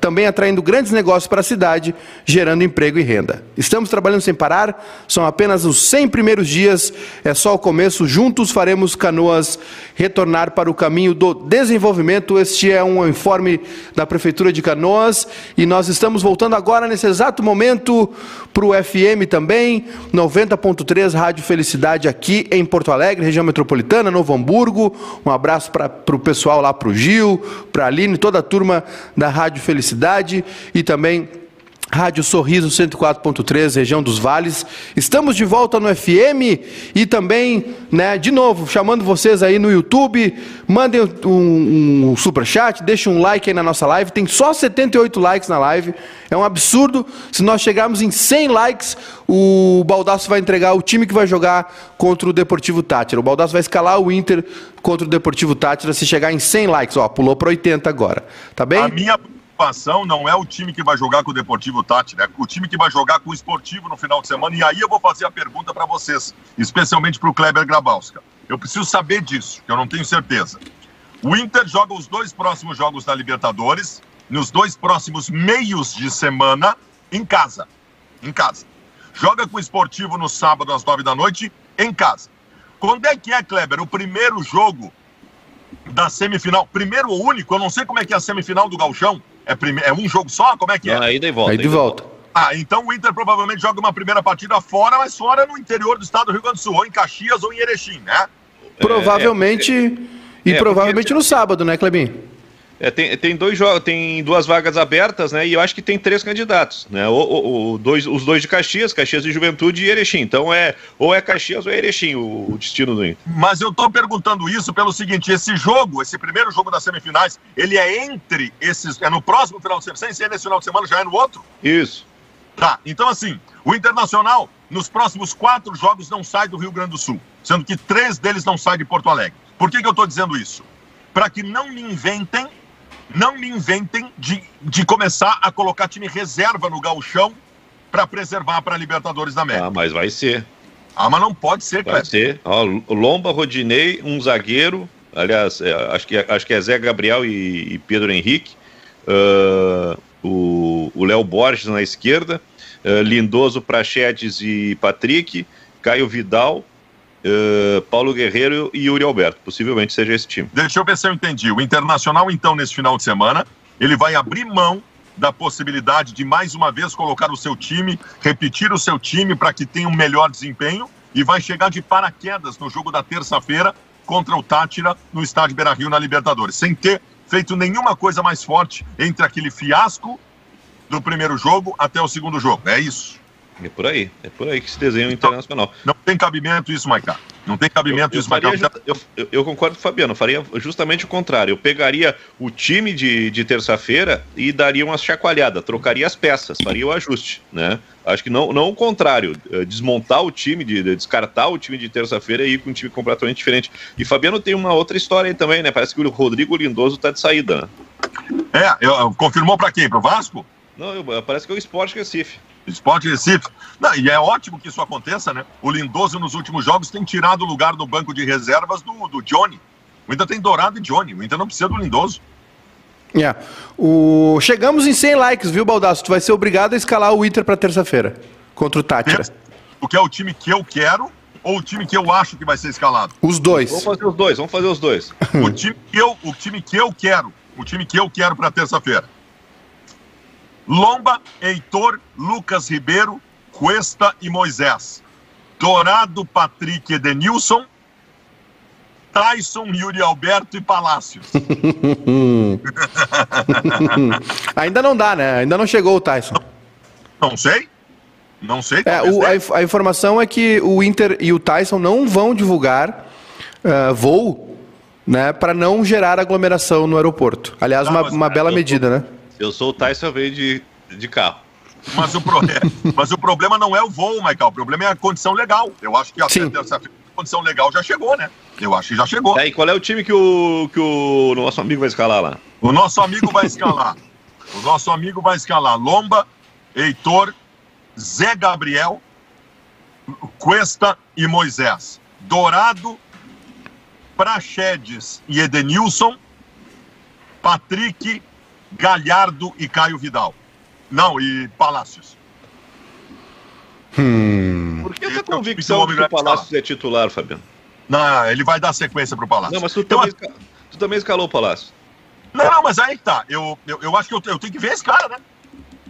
também atraindo grandes negócios para a cidade, gerando emprego e renda. Estamos trabalhando sem parar, são apenas os 100 primeiros dias, é só o começo, juntos faremos Canoas retornar para o caminho do desenvolvimento. Este é um informe da Prefeitura de Canoas e nós estamos voltando agora, nesse exato momento, para o FM também, 90.3 Rádio Felicidade aqui em Porto Alegre, região metropolitana, Novo Hamburgo. Um abraço para o pessoal lá, para o Gil, para a Aline, toda a turma da Rádio Felicidade e também Rádio Sorriso 104.3, região dos Vales. Estamos de volta no FM e também, né, de novo, chamando vocês aí no YouTube. Mandem um, um super chat, deixem um like aí na nossa live. Tem só 78 likes na live. É um absurdo. Se nós chegarmos em 100 likes, o Baldaço vai entregar o time que vai jogar contra o Deportivo Tátira. O Baldaço vai escalar o Inter contra o Deportivo Tátira se chegar em 100 likes. Ó, pulou para 80 agora. Tá bem? A minha preocupação não é o time que vai jogar com o Deportivo Tati, né? O time que vai jogar com o Esportivo no final de semana. E aí eu vou fazer a pergunta para vocês, especialmente para o Kleber Grabowska. Eu preciso saber disso, que eu não tenho certeza. O Inter joga os dois próximos jogos da Libertadores, nos dois próximos meios de semana, em casa. Em casa. Joga com o Esportivo no sábado às nove da noite, em casa. Quando é que é, Kleber, o primeiro jogo da semifinal? Primeiro ou único? Eu não sei como é que é a semifinal do Galchão. É, prime... é um jogo só? Como é que é? Não, aí de volta. Aí de volta. Ah, então o Inter provavelmente joga uma primeira partida fora, mas fora no interior do estado do Rio Grande do Sul, ou em Caxias ou em Erechim, né? Provavelmente. É, é, e é, provavelmente porque- no sábado, né, Clebinho? É, tem, tem dois jogos, tem duas vagas abertas, né? E eu acho que tem três candidatos, né? O, o- o dois, os dois de Caxias, Caxias de Juventude e Erechim. Então é ou é Caxias ou é Erechim o, o destino do Inter. Mas eu tô perguntando isso pelo seguinte: esse jogo, esse primeiro jogo das semifinais, ele é entre esses. É no próximo final de semana, sem ser nesse final de semana, já é no outro? Isso. Tá, então assim, o Internacional, nos próximos quatro jogos, não sai do Rio Grande do Sul, sendo que três deles não saem de Porto Alegre. Por que, que eu estou dizendo isso? Para que não me inventem, não me inventem de, de começar a colocar time reserva no gauchão para preservar para a Libertadores da América. Ah, mas vai ser. Ah, mas não pode ser, Vai Cleber. ser. Ó, Lomba, Rodinei, um zagueiro. Aliás, é, acho, que, acho que é Zé Gabriel e, e Pedro Henrique. Ah, o Léo Borges na esquerda. ah, Lindoso, Prachedes e Patrick. Caio Vidal. Ah, Paulo Guerreiro e Yuri Alberto. Possivelmente seja esse time. Deixa eu ver se eu entendi. O Internacional, então, nesse final de semana, ele vai abrir mão da possibilidade de mais uma vez colocar o seu time, repetir o seu time para que tenha um melhor desempenho e vai chegar de paraquedas no jogo da terça-feira contra o Tátira no estádio Beira-Rio na Libertadores, sem ter feito nenhuma coisa mais forte entre aquele fiasco do primeiro jogo até o segundo jogo. É isso. É por aí. É por aí que se desenha o Internacional. Não tem cabimento isso, Maicá. Não tem cabimento Eu, eu isso, Maicá. eu, eu- concordo com o Fabiano, eu faria justamente o contrário. Eu pegaria o time de, de terça-feira e daria uma chacoalhada, trocaria as peças, faria o ajuste, né? Acho que não, não o contrário, eh, desmontar o time, de, de descartar o time de terça-feira e ir com um time completamente diferente. E Fabiano tem uma outra história aí também, né? Parece que o Rodrigo Lindoso tá de saída, né? É, confirmou para quem? Para o Vasco? Não, eu- parece que é o Sport Recife. Esporte Recife. Não, e é ótimo que isso aconteça, né? O Lindoso, nos últimos jogos, tem tirado o lugar no banco de reservas do, do Johnny. O Inter tem Dourado e Johnny. O Inter não precisa do Lindoso. É. O... Chegamos em 100 likes, viu, Baldasso? Tu vai ser obrigado a escalar o Inter pra terça-feira contra o Tátira. O que é o time que eu quero ou o time que eu acho que vai ser escalado? Os dois. Vamos fazer os dois, vamos fazer os dois. O time que eu, o time que eu quero. O time que eu quero para terça-feira. Lomba, Heitor, Lucas Ribeiro, Cuesta e Moisés. Dourado, Patrick e Edenilson. Tyson, Yuri Alberto e Palácios. <laughs> Ainda não dá, né? Ainda não chegou o Tyson. Não sei. Não sei. É, o- a, a informação é que o Inter e o Tyson não vão divulgar ah, voo, né, para não gerar aglomeração no aeroporto. Aliás, Ah, uma, mas, uma é, bela medida, né? Eu sou o Tyson, veio de, de carro. Mas, o pro- <laughs> é, mas o problema não é o voo, Michael. O problema é a condição legal. Eu acho que até Sim. terça-feira a condição legal já chegou, né? Eu acho que já chegou. E qual é o time que o, que o nosso amigo vai escalar lá? O nosso amigo vai escalar. O nosso amigo vai escalar Lomba, Heitor, Zé Gabriel, Cuesta e Moisés. Dourado, Prachedes e Edenilson, Patrick, Galhardo e Caio Vidal. Não, e Palácios. Por que essa convicção que o de homem que o vai Palácios é titular, Fabiano? Não, ele vai dar sequência pro Palácio. Não, mas tu Eu também, esca- tu também escalou o Palácio. Não, não, mas aí tá. Eu, eu, eu acho que eu, eu tenho que ver esse cara, né?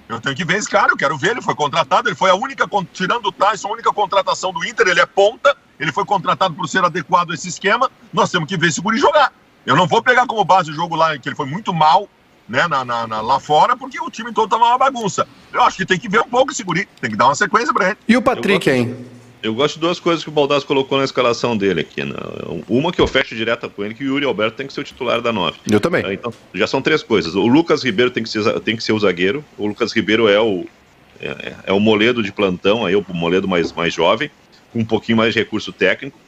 Eu tenho que ver esse cara, eu quero ver. Ele foi contratado, ele foi a única, tirando o Tyson, a única contratação do Inter. Ele é ponta, ele foi contratado por ser adequado a esse esquema. Nós temos que ver esse guri jogar. Eu não vou pegar como base o jogo lá, que ele foi muito mal, né, na, na- na- lá fora, porque o time todo tava uma bagunça. Eu acho que tem que ver um pouco esse guri, tem que dar uma sequência pra ele. E o Patrick, Eu hein? Eu gosto de duas coisas que o Baldassi colocou na escalação dele aqui. né? Uma que eu fecho direto com ele, que o Yuri Alberto tem que ser o titular da 9. Eu também. Então, já são três coisas. O Lucas Ribeiro tem que ser, tem que ser o zagueiro. O Lucas Ribeiro é o, é, é o moledo de plantão, aí, o moledo mais, mais jovem, com um pouquinho mais de recurso técnico.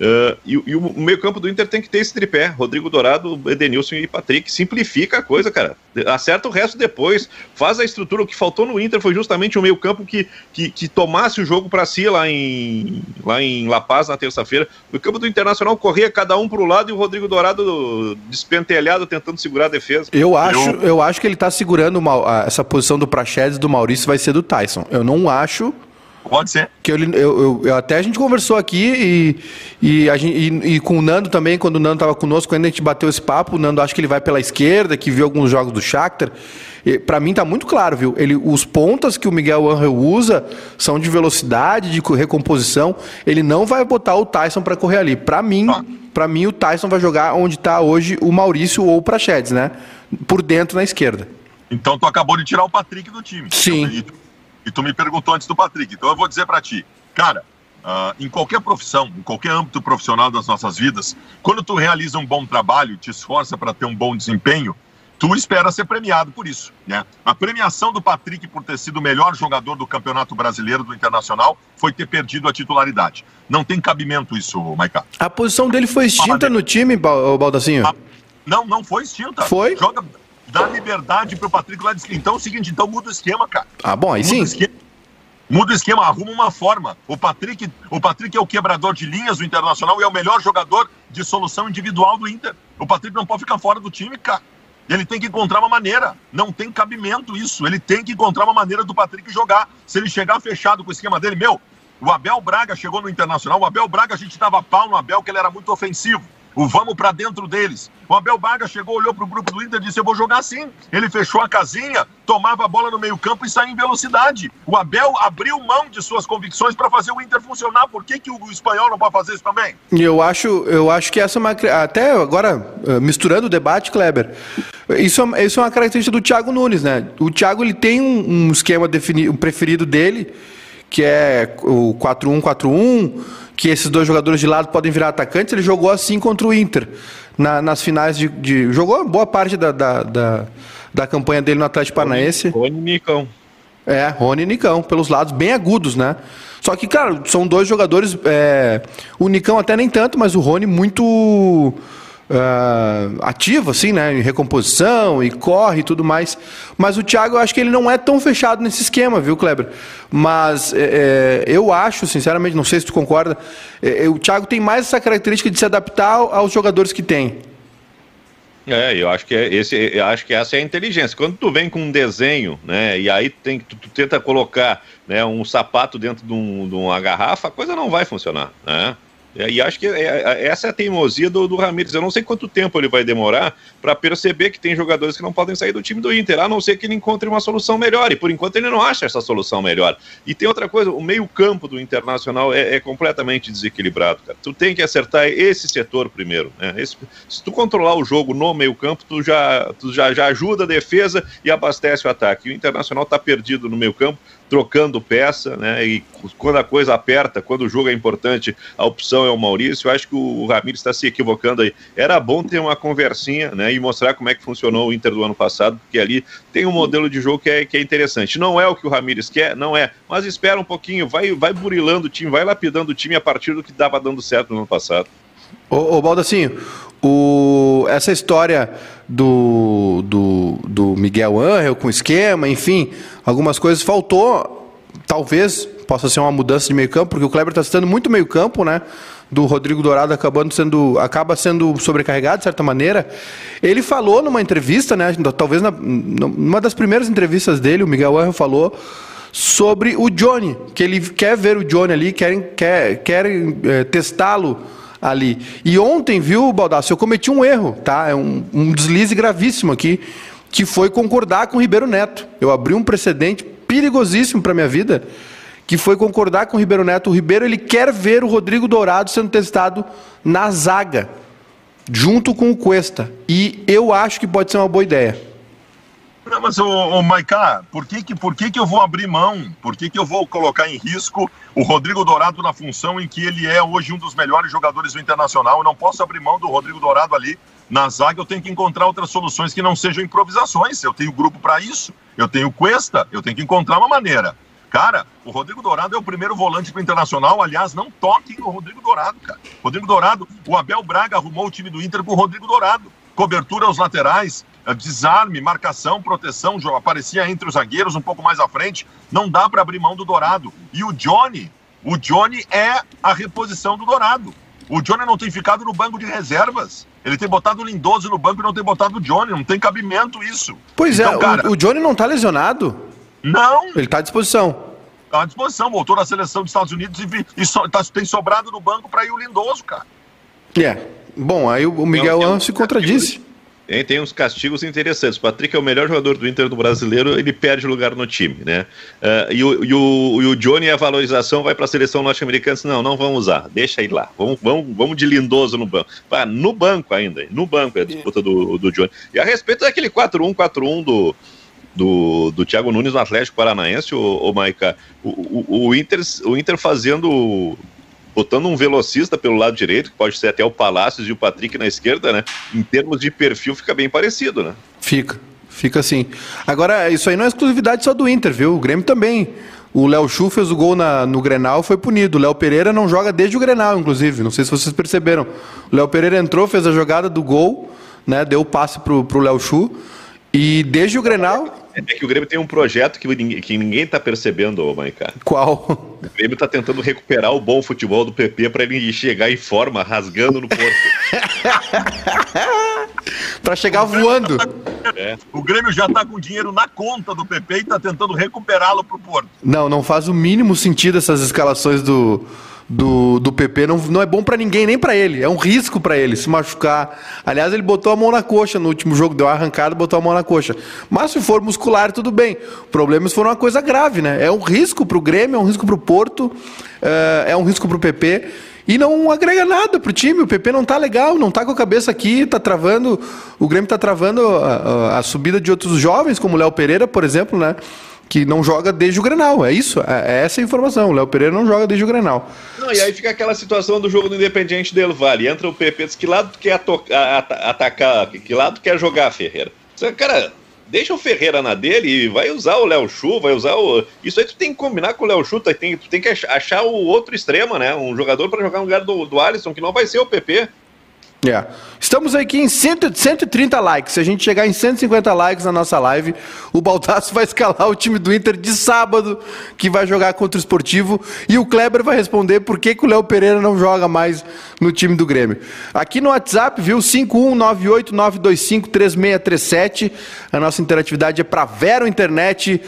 Uh, e, e, o meio-campo do Inter tem que ter esse tripé: Rodrigo Dourado, Edenilson e Patrick. Simplifica a coisa, cara. Acerta o resto depois. Faz a estrutura. O que faltou no Inter foi justamente o meio-campo que, que, que, tomasse o jogo para si lá em, lá em La Paz na terça-feira. O campo do Internacional corria cada um para o lado e o Rodrigo Dourado despentelhado tentando segurar a defesa. Eu acho, eu, eu acho que ele está segurando uma, essa posição do Prachedes do Maurício vai ser do Tyson. Eu não acho Pode ser. Que eu, eu, eu, até a gente conversou aqui e, e, a gente, e, e com o Nando também, quando o Nando estava conosco, quando a gente bateu esse papo, o Nando acho que ele vai pela esquerda, que viu alguns jogos do Shakhtar. Para mim tá muito claro, viu? Ele, os pontas que o Miguel Angel usa são de velocidade, de recomposição. Ele não vai botar o Tyson para correr ali. Para mim, ah. para mim o Tyson vai jogar onde está hoje o Maurício ou o Prachedes, né? Por dentro na esquerda. Então tu acabou de tirar o Patrick do time. Sim. E tu, me perguntou antes do Patrick. Então eu vou dizer para ti, cara, uh, em qualquer profissão, em qualquer âmbito profissional das nossas vidas, quando tu realiza um bom trabalho, te esforça para ter um bom desempenho, tu espera ser premiado por isso, né? A premiação do Patrick por ter sido o melhor jogador do Campeonato Brasileiro do Internacional foi ter perdido a titularidade. Não tem cabimento isso, Maiká. A posição dele foi extinta no time, Baldacinho? Não, não foi extinta. Foi? Joga, dá liberdade pro Patrick lá de esquema. Então é o seguinte, então muda o esquema, cara. Ah, bom, aí muda sim. O muda o esquema, arruma uma forma. O Patrick, o Patrick é o quebrador de linhas do Internacional e é o melhor jogador de solução individual do Inter. O Patrick não pode ficar fora do time, cara. Ele tem que encontrar uma maneira. Não tem cabimento isso. Ele tem que encontrar uma maneira do Patrick jogar. Se ele chegar fechado com o esquema dele, meu, o Abel Braga chegou no Internacional. O Abel Braga, a gente dava pau no Abel, que ele era muito ofensivo o vamos para dentro deles. O Abel Braga chegou, olhou para o grupo do Inter e disse: Eu vou jogar assim. Ele fechou a casinha, tomava a bola no meio-campo e saía em velocidade. O Abel abriu mão de suas convicções para fazer o Inter funcionar. Por que, que o espanhol não pode fazer isso também? Eu acho, eu acho que essa é uma. Até agora, eh, misturando o debate, Kleber, isso é, isso é uma característica do Thiago Nunes, né? O Thiago ele tem um, um esquema definido, um preferido dele, que é o 4-1-4-1 que esses dois jogadores de lado podem virar atacantes. Ele jogou assim contra o Inter na, nas finais de, de, Jogou boa parte da, da, da, da, campanha dele no Atlético Paranaense. Rony e Nicão. É, Rony e Nicão, pelos lados bem agudos, né? Só que, cara, são dois jogadores. É, o Nicão até nem tanto, mas o Rony muito uh, ativo, assim, né? Em recomposição e corre e tudo mais. Mas o Thiago, eu acho que ele não é tão fechado nesse esquema, viu, Kleber? Mas é, é eu acho, sinceramente, não sei se tu concorda, é, é, o Thiago tem mais essa característica de se adaptar aos jogadores que tem. É, eu acho que é esse, eu acho que essa é a inteligência. Quando tu vem com um desenho, né, e aí tem, tu, tu tenta colocar, né, um sapato dentro de, um, de uma garrafa, a coisa não vai funcionar, né? É, e acho que é, é, essa é a teimosia do, do Ramires. Eu não sei quanto tempo ele vai demorar para perceber que tem jogadores que não podem sair do time do Inter, a não ser que ele encontre uma solução melhor. E por enquanto ele não acha essa solução melhor. E tem outra coisa: o meio-campo do Internacional é, é, completamente desequilibrado, cara. Tu tem que acertar esse setor primeiro. Né? Esse, se tu controlar o jogo no meio-campo, tu, já, tu já, já ajuda a defesa e abastece o ataque. O Internacional está perdido no meio-campo trocando peça, né? E quando a coisa aperta, quando o jogo é importante, a opção é o Maurício. Eu acho que o Ramires está se equivocando aí. Era bom ter uma conversinha, né? E mostrar como é que funcionou o Inter do ano passado, porque ali tem um modelo de jogo que é, que é interessante. Não é o que o Ramires quer, não é. Mas espera um pouquinho, vai, vai burilando o time, vai lapidando o time a partir do que dava dando certo no ano passado. Ô, ô Baldacinho, o, essa história do, do, do Miguel Angel com esquema, enfim, algumas coisas faltou. Talvez possa ser uma mudança de meio campo, porque o Kleber está citando muito meio campo, né? Do Rodrigo Dourado acabando sendo, acaba sendo sobrecarregado de certa maneira. Ele falou numa entrevista, né? Talvez na, numa das primeiras entrevistas dele, o Miguel Angel falou sobre o Johnny, que ele quer ver o Johnny ali, querem, quer, querem é, testá-lo ali. E ontem, viu, Baldassi, eu cometi um erro, tá? É um, um deslize gravíssimo aqui, que foi concordar com o Ribeiro Neto. Eu abri um precedente perigosíssimo para minha vida, que foi concordar com o Ribeiro Neto. O Ribeiro ele quer ver o Rodrigo Dourado sendo testado na zaga, junto com o Cuesta. E eu acho que pode ser uma boa ideia. Não, mas, ô, Maiká, por, que, que, por que, que eu vou abrir mão? Por que, que eu vou colocar em risco o Rodrigo Dourado na função em que ele é hoje um dos melhores jogadores do Internacional? Eu não posso abrir mão do Rodrigo Dourado ali na zaga. Eu tenho que encontrar outras soluções que não sejam improvisações. Eu tenho grupo para isso. Eu tenho Cuesta. Eu tenho que encontrar uma maneira. Cara, o Rodrigo Dourado é o primeiro volante para Internacional. Aliás, não toquem no Rodrigo Dourado, cara. Rodrigo Dourado, o Abel Braga arrumou o time do Inter com o Rodrigo Dourado. Cobertura aos laterais, desarme, marcação, proteção, aparecia entre os zagueiros um pouco mais à frente. Não dá para abrir mão do Dourado. E o Johnny, o Johnny é a reposição do Dourado. O Johnny não tem ficado no banco de reservas. Ele tem botado o Lindoso no banco e não tem botado o Johnny. Não tem cabimento isso. Pois então, é, cara, o, o Johnny não tá lesionado. Não. Ele está à disposição. Está à disposição. Voltou na seleção dos Estados Unidos e, e so, tá, tem sobrado no banco para ir o Lindoso, cara. É. Bom, aí o Miguel Não, se contradisse. Tem, tem uns castigos interessantes. O Patrick é o melhor jogador do Inter do brasileiro, ele perde lugar no time, né? Uh, e, o, e, o, e o Johnny, a valorização vai para a seleção norte-americana. Não, não vamos usar, deixa aí lá. Vamos, vamos, vamos de lindoso no banco. Ah, no banco ainda, no banco é a disputa do, do Johnny. E a respeito daquele 4-1, 4-1 do do, do Thiago Nunes no Atlético Paranaense, o, o Maica, o, o, o, Inter, o Inter fazendo botando um velocista pelo lado direito, que pode ser até o Palácios e o Patrick na esquerda, né? Em termos de perfil, fica bem parecido, né? Fica, fica assim. Agora, isso aí não é exclusividade só do Inter, viu? O Grêmio também. O Léo Chu fez o gol na, no Grenal foi punido. O Léo Pereira não joga desde o Grenal, inclusive. Não sei se vocês perceberam. O Léo Pereira entrou, fez a jogada do gol, né? Deu o passe pro, pro Léo Chu. E desde o Grenal. É que o Grêmio tem um projeto que ninguém, que ninguém tá percebendo, ô Maica. Qual? O Grêmio tá tentando recuperar o bom futebol do PP para ele chegar em forma, rasgando no porto. <laughs> para chegar voando. Tá é. O Grêmio já tá com dinheiro na conta do PP e tá tentando recuperá-lo pro porto. Não, não faz o mínimo sentido essas escalações do do, do PP não, não é bom para ninguém, nem para ele. É um risco para ele se machucar. Aliás, ele botou a mão na coxa no último jogo, deu uma arrancada, botou a mão na coxa. Mas se for muscular, tudo bem. Problemas foram uma coisa grave, né? É um risco para o Grêmio, é um risco para o Porto, é, é um risco para o PP. E não agrega nada pro time. O PP não tá legal, não tá com a cabeça aqui, tá travando. O Grêmio tá travando a, a, a subida de outros jovens, como o Léo Pereira, por exemplo, né? Que não joga desde o Grenal. É isso, é, é essa a informação. O Léo Pereira não joga desde o Grenal. Não, e aí fica aquela situação do jogo do Independiente Del Vale. Entra o PP, diz que lado quer atacar, que lado quer jogar, Ferreira. Cara, deixa o Ferreira na dele e vai usar o Léo Chu, vai usar o. Isso aí tu tem que combinar com o Léo Chu, tu tem, tu tem que achar o outro extremo, né? Um jogador para jogar no lugar do, do Alisson, que não vai ser o PP. É. Estamos aqui em 100, 130 likes. Se a gente chegar em 150 likes na nossa live, o Baldasso <laughs> vai escalar o time do Inter de sábado, que vai jogar contra o Esportivo. E o Kleber vai responder por que, que o Léo Pereira não joga mais no time do Grêmio. Aqui no WhatsApp, viu? 51989253637. A nossa interatividade é para Vero Internet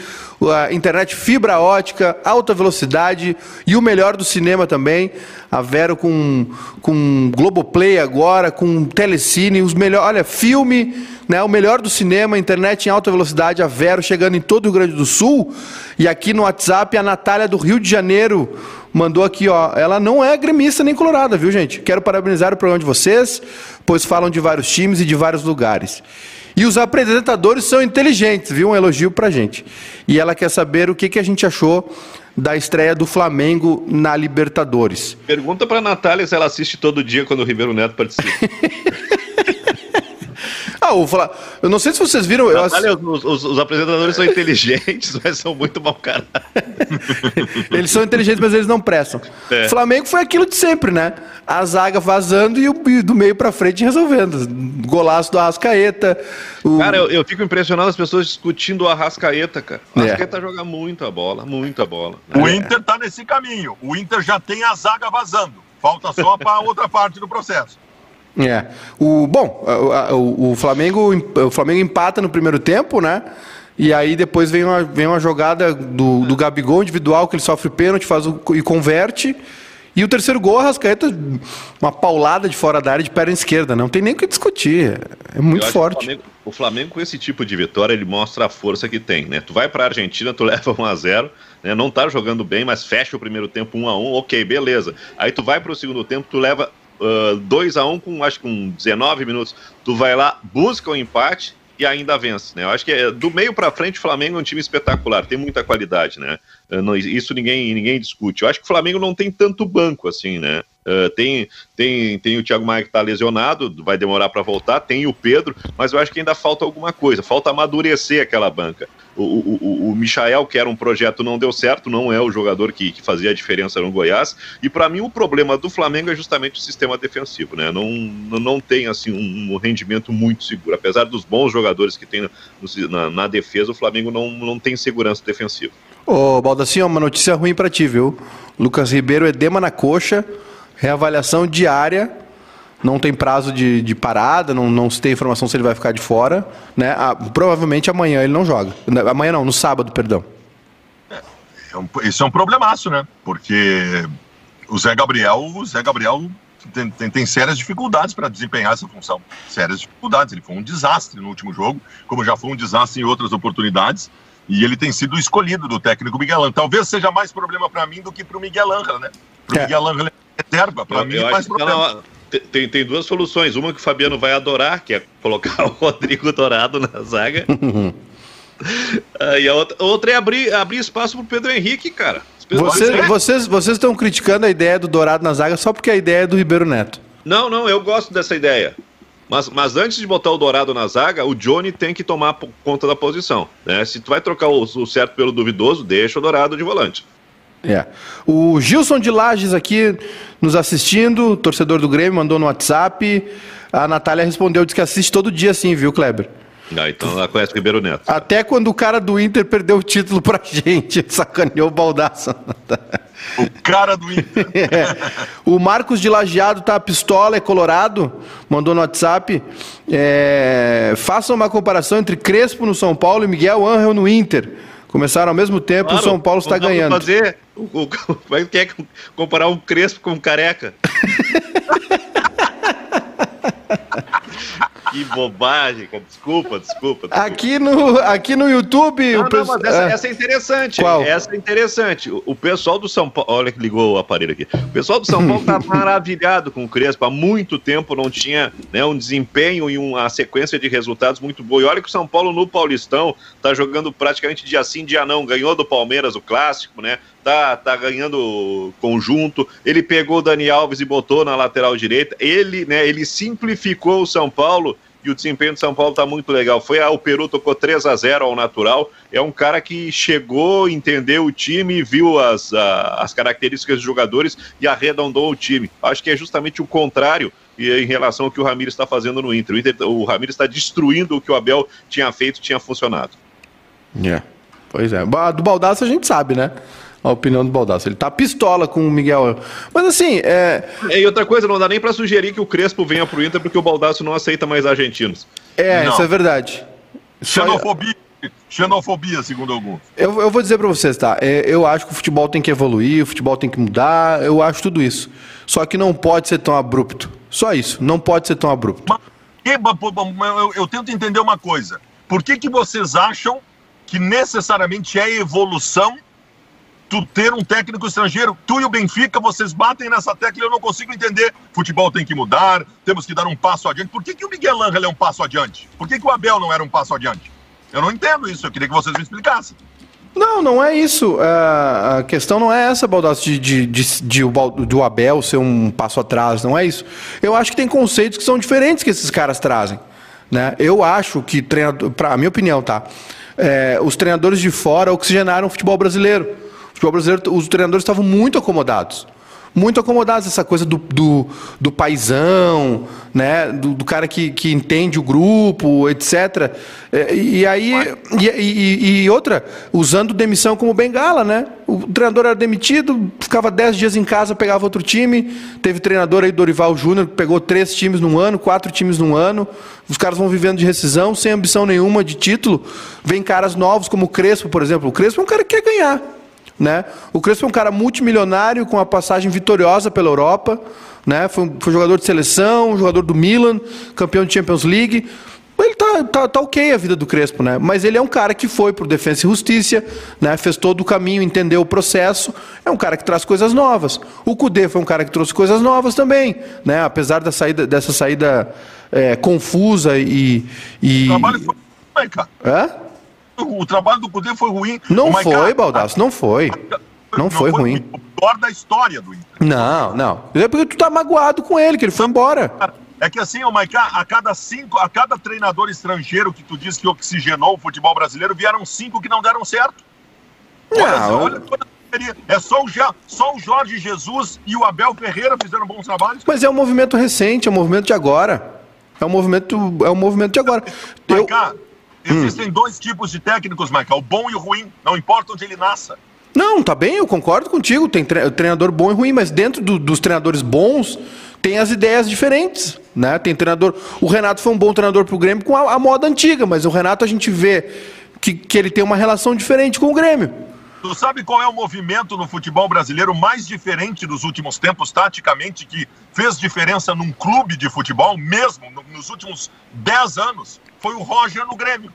a internet fibra ótica, alta velocidade e o melhor do cinema também. A Vero com, com Globoplay agora, com Telecine, os melhores. Olha, filme, né, o melhor do cinema, internet em alta velocidade, a Vero chegando em todo o Rio Grande do Sul. E aqui no WhatsApp, a Natália do Rio de Janeiro mandou aqui, ó. Ela não é gremista nem colorada, viu, gente? Quero parabenizar o programa de vocês, pois falam de vários times e de vários lugares. E os apresentadores são inteligentes, viu? Um elogio pra gente. E ela quer saber o que, que a gente achou da estreia do Flamengo na Libertadores. Pergunta pra Natália se ela assiste todo dia quando o Ribeiro Neto participa. <laughs> Ah, vou falar. Eu não sei se vocês viram. Natália, eu... os, os, os, apresentadores são inteligentes, <laughs> mas são muito mal caráter. <laughs> eles são inteligentes, mas eles não prestam. É. Flamengo foi aquilo de sempre, né? A zaga vazando e, o, e do meio para frente resolvendo. Golaço do Arrascaeta. O... Cara, eu, eu, fico impressionado as pessoas discutindo o Arrascaeta, cara. O é. Arrascaeta é. joga muita bola, muita bola. O é. Inter tá nesse caminho. O Inter já tem a zaga vazando. Falta só para outra parte do processo. É. O, bom, o, o, Flamengo, o Flamengo empata no primeiro tempo, né? E aí depois vem uma, vem uma jogada do, do Gabigol individual, que ele sofre pênalti faz o, e converte. E o terceiro gol, a Rascaeta, uma paulada de fora da área de perna esquerda. Não tem nem o que discutir. É muito forte. O Flamengo, o Flamengo, com esse tipo de vitória, ele mostra a força que tem, né? Tu vai para a Argentina, tu <laughs> leva 1 a 0 né? Não tá jogando bem, mas fecha o primeiro tempo 1 a 1 ok, beleza. Aí tu vai para o segundo tempo, tu leva 2 a 1 com acho que com 19 minutos, tu vai lá, busca o empate e ainda vence, né? Eu acho que é, do meio para frente o Flamengo é um time espetacular, tem muita qualidade, né? Não, isso ninguém ninguém discute. Eu acho que o Flamengo não tem tanto banco assim, né? Uh, tem, tem, tem o Thiago Maia que está lesionado, vai demorar para voltar, tem o Pedro, mas eu acho que ainda falta alguma coisa, falta amadurecer aquela banca. O, o, o Michael, que era um projeto, não deu certo, não é o jogador que, que fazia a diferença no Goiás. E para mim o problema do Flamengo é justamente o sistema defensivo, né? Não, não tem assim um, um rendimento muito seguro. Apesar dos bons jogadores que tem na, na, na defesa, o Flamengo não, não tem segurança defensiva. Ô, Baldacinho, uma notícia ruim para ti, viu? Lucas Ribeiro, edema na coxa, reavaliação diária, não tem prazo de, de parada, não, não se tem informação se ele vai ficar de fora. Né? Ah, provavelmente amanhã ele não joga. Amanhã não, no sábado, perdão. É um, isso é um problemaço, né? Porque o Zé Gabriel, o Zé Gabriel tem, tem, tem sérias dificuldades para desempenhar essa função. Sérias dificuldades. Ele foi um desastre no último jogo, como já foi um desastre em outras oportunidades. E ele tem sido escolhido do técnico Miguel Angel. Talvez seja mais problema para mim do que para o Miguel Angel, né? Para o é. Miguel Angel é reserva, para mim é mais problema. Tem, tem duas soluções. Uma que o Fabiano vai adorar, que é colocar <laughs> o Rodrigo Dourado na zaga. <laughs> e a outra, outra é abrir, abrir espaço para o Pedro Henrique, cara. Você, vocês, vocês estão criticando a ideia do Dourado na zaga só porque a ideia é do Ribeiro Neto. Não, não, eu gosto dessa ideia. Mas, mas antes de botar o Dourado na zaga, o Johnny tem que tomar conta da posição. Né? Se tu vai trocar o, o certo pelo duvidoso, deixa o Dourado de volante. É. O Gilson de Lages aqui nos assistindo, torcedor do Grêmio, mandou no WhatsApp. A Natália respondeu, disse que assiste todo dia sim, viu, Kleber? Ah, então ela conhece o Ribeiro Neto. Até quando o cara do Inter perdeu o título pra <laughs> gente, sacaneou o baldaço. O cara do Inter. <laughs> é. O Marcos de Lajeado tá pistola, é colorado, mandou no WhatsApp. É... Faça uma comparação entre Crespo no São Paulo e Miguel Angel no Inter. Começaram ao mesmo tempo, claro, o São Paulo está ganhando. fazer. O, o, <laughs> quer comparar um Crespo com um careca? <laughs> Que bobagem, cara. Desculpa, desculpa, desculpa. Aqui no, aqui no YouTube. Não, não, mas essa, é. essa, é interessante. Qual? Essa é interessante. O, o, pessoal do São Paulo. Olha que ligou o aparelho aqui. O pessoal do São Paulo tá <laughs> maravilhado com o Crespo. Há muito tempo não tinha né, um desempenho e uma sequência de resultados muito boa. E olha que o São Paulo no Paulistão tá jogando praticamente dia sim, dia não. Ganhou do Palmeiras o clássico, né? Tá, tá ganhando conjunto. Ele pegou o Dani Alves e botou na lateral direita. Ele, né, ele simplificou o São Paulo e o desempenho de São Paulo está muito legal. Foi a, o Peru tocou 3 a 0 ao natural. É um cara que chegou, entendeu o time, viu as, a, as características dos jogadores e arredondou o time. Acho que é justamente o contrário em relação ao que o Ramires está fazendo no Inter. O, Inter, o Ramires está destruindo o que o Abel tinha feito, tinha funcionado. É. Yeah. Pois é. Do Baldaço a gente sabe, né? A opinião do Baldasso. Ele tá pistola com o Miguel. Mas assim, é. E outra coisa, não dá nem para sugerir que o Crespo venha pro Inter porque o Baldasso não aceita mais argentinos. É, não. isso é verdade. Xenofobia. Xenofobia, segundo alguns. Eu, eu vou dizer para vocês, tá? É, eu acho que o futebol tem que evoluir, o futebol tem que mudar, eu acho tudo isso. Só que não pode ser tão abrupto. Só isso, não pode ser tão abrupto. Mas, eu, eu tento entender uma coisa. Por que, que vocês acham que necessariamente é evolução tu ter um técnico estrangeiro, tu e o Benfica, vocês batem nessa tecla e eu não consigo entender. Futebol tem que mudar, temos que dar um passo adiante. Por que, que o Miguel Angel é um passo adiante? Por que, que o Abel não era um passo adiante? Eu não entendo isso, eu queria que vocês me explicassem. Não, não é isso. A questão não é essa, Baldassi, de, de, de, de, do Abel ser um passo atrás, não é isso. Eu acho que tem conceitos que são diferentes que esses caras trazem. Né? Eu acho que, treinador, pra, a minha opinião, tá? É, os treinadores de fora oxigenaram o futebol brasileiro futebol brasileiro, os treinadores estavam muito acomodados. Muito acomodados essa coisa do, do, do paizão, né? Do, do, cara que, que entende o grupo, etc. É, e aí. E, e, e, outra, usando demissão como bengala, né? O treinador era demitido, ficava 10 dias em casa, pegava outro time. Teve treinador aí, Dorival Júnior, que pegou três times num ano, quatro times num ano. Os caras vão vivendo de rescisão, sem ambição nenhuma de título. Vem caras novos, como o Crespo, por exemplo. O Crespo é um cara que quer ganhar. Né? O Crespo é um cara multimilionário, com uma passagem vitoriosa pela Europa. Né? Foi, foi jogador de seleção, jogador do Milan, campeão de Champions League. Ele tá, tá, tá, ok a vida do Crespo, né? Mas ele é um cara que foi pro Defensa e Justiça, né? Fez todo o caminho, entendeu o processo. É um cara que traz coisas novas. O Cudê foi um cara que trouxe coisas novas também, né? Apesar da saída, dessa saída é, confusa e. e... O trabalho foi. Cara. É? O trabalho do Cudê foi ruim. Não foi, Baldasso, não foi. Não, não foi, foi ruim. O pior da história do Inter. Não, não. É porque tu tá magoado com ele, que ele foi embora. É que assim, ô Maiká, a cada cinco, a cada treinador estrangeiro que tu diz que oxigenou o futebol brasileiro, vieram cinco que não deram certo. Não, olha é só o, só o Jorge Jesus e o Abel Ferreira fizeram bons trabalhos. Mas é um movimento recente, é um movimento de agora. É um movimento, é um movimento de agora. Eu, Existem dois tipos de técnicos, Maiká, o bom e o ruim, não importa onde ele nasça. não, tá bem, eu concordo contigo. Tem tre- treinador bom e ruim, mas dentro do- dos treinadores bons tem as ideias diferentes, né? Tem treinador. O Renato foi um bom treinador pro Grêmio com a, a moda antiga, mas o Renato a gente vê que, que ele tem uma relação diferente com o Grêmio. Tu sabe qual é o movimento no futebol brasileiro mais diferente dos últimos tempos, taticamente, que fez diferença num clube de futebol, mesmo no- nos últimos 10 anos? Foi o Roger no Grêmio.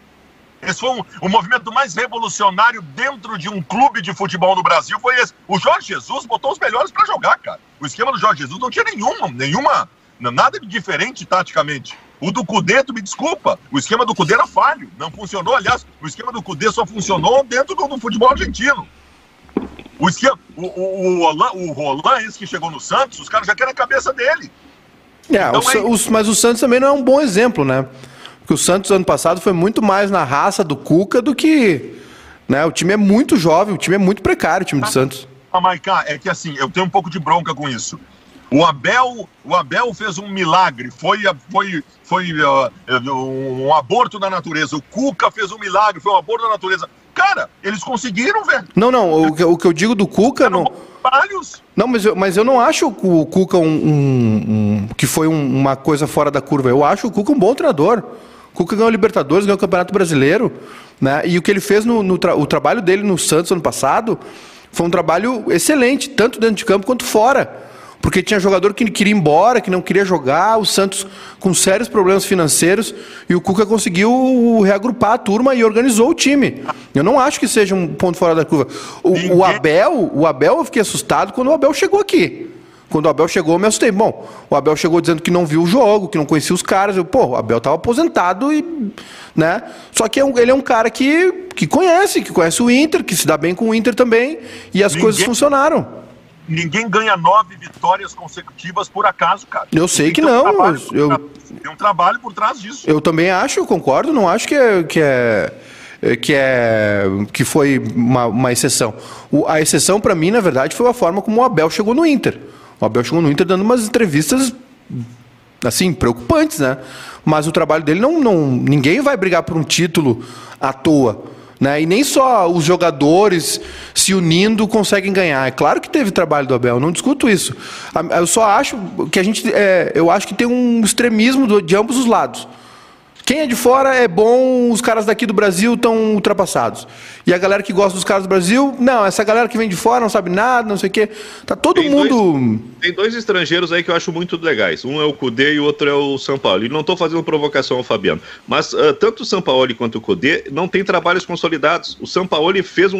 Esse foi um, o movimento mais revolucionário dentro de um clube de futebol no Brasil. Foi esse. O Jorge Jesus botou os melhores para jogar, cara. O esquema do Jorge Jesus não tinha nenhuma, nenhuma, nada de diferente taticamente. O do Cudê, tu me desculpa, o esquema do Cudê era falho, não funcionou. Aliás, o esquema do Cudê só funcionou dentro do, do futebol argentino. O esquema, o, o, o, Roland, o Roland, esse que chegou no Santos, os caras já querem a cabeça dele. É, Então o é- os- mas o Santos também não é um bom exemplo, né? Porque o Santos ano passado foi muito mais na raça do Cuca do que. Né? O time é muito jovem, o time é muito precário, o time do Santos. Ah, Maiká, é que assim, eu tenho um pouco de bronca com isso. O Abel, o Abel fez um milagre, foi, foi, foi uh, um aborto da natureza. O Cuca fez um milagre, foi um aborto da natureza. Cara, eles conseguiram, velho. Não, não, o, que- o que eu digo do Cuca. Não, Trabalhos. não mas, eu, mas eu não acho o Cuca um, um- um- que foi um- uma coisa fora da curva. Eu acho o Cuca um bom treinador. O Cuca ganhou Libertadores, ganhou o Campeonato Brasileiro. Né? E o que ele fez no, no tra- o trabalho dele no Santos ano passado foi um trabalho excelente, tanto dentro de campo quanto fora. Porque tinha jogador que queria ir embora, que não queria jogar, o Santos com sérios problemas financeiros, e o Cuca conseguiu reagrupar a turma e organizou o time. Eu não acho que seja um ponto fora da curva. O, o Abel, o Abel, eu fiquei assustado quando o Abel chegou aqui. Quando o Abel chegou, eu me assustei. Bom, o Abel chegou dizendo que não viu o jogo, que não conhecia os caras. Eu, pô, o Abel estava aposentado e. né? Só que é ele é um cara que, que conhece, que conhece o Inter, que se dá bem com o Inter também, e as Ninguém- coisas funcionaram. Ninguém ganha nove vitórias consecutivas por acaso, cara. Eu sei que Tem um não, trabalho eu- Tem um trabalho por trás disso. Eu também acho, eu concordo, não acho que é que é que é que foi uma, uma exceção. O- a exceção para mim, na verdade, foi a forma como o Abel chegou no Inter. O Abel chegou no Inter dando umas entrevistas assim preocupantes, né? Mas o trabalho dele não, não ninguém vai brigar por um título à toa. Né? E nem só os jogadores se unindo conseguem ganhar. É claro que teve trabalho do Abel, não discuto isso. Eu só acho que a gente. é, eu acho que tem um extremismo de ambos os lados. Quem é de fora é bom, os caras daqui do Brasil estão ultrapassados. E a galera que gosta dos caras do Brasil, não, essa galera que vem de fora não sabe nada, não sei o quê. Tá todo Tem mundo. Tem dois estrangeiros aí que eu acho muito legais. Um é o Cudê e o outro é o São Paulo. E não estou fazendo provocação ao Fabiano. Mas ah, tanto o São Paulo quanto o Cudê não têm trabalhos consolidados. O São Paulo fez um,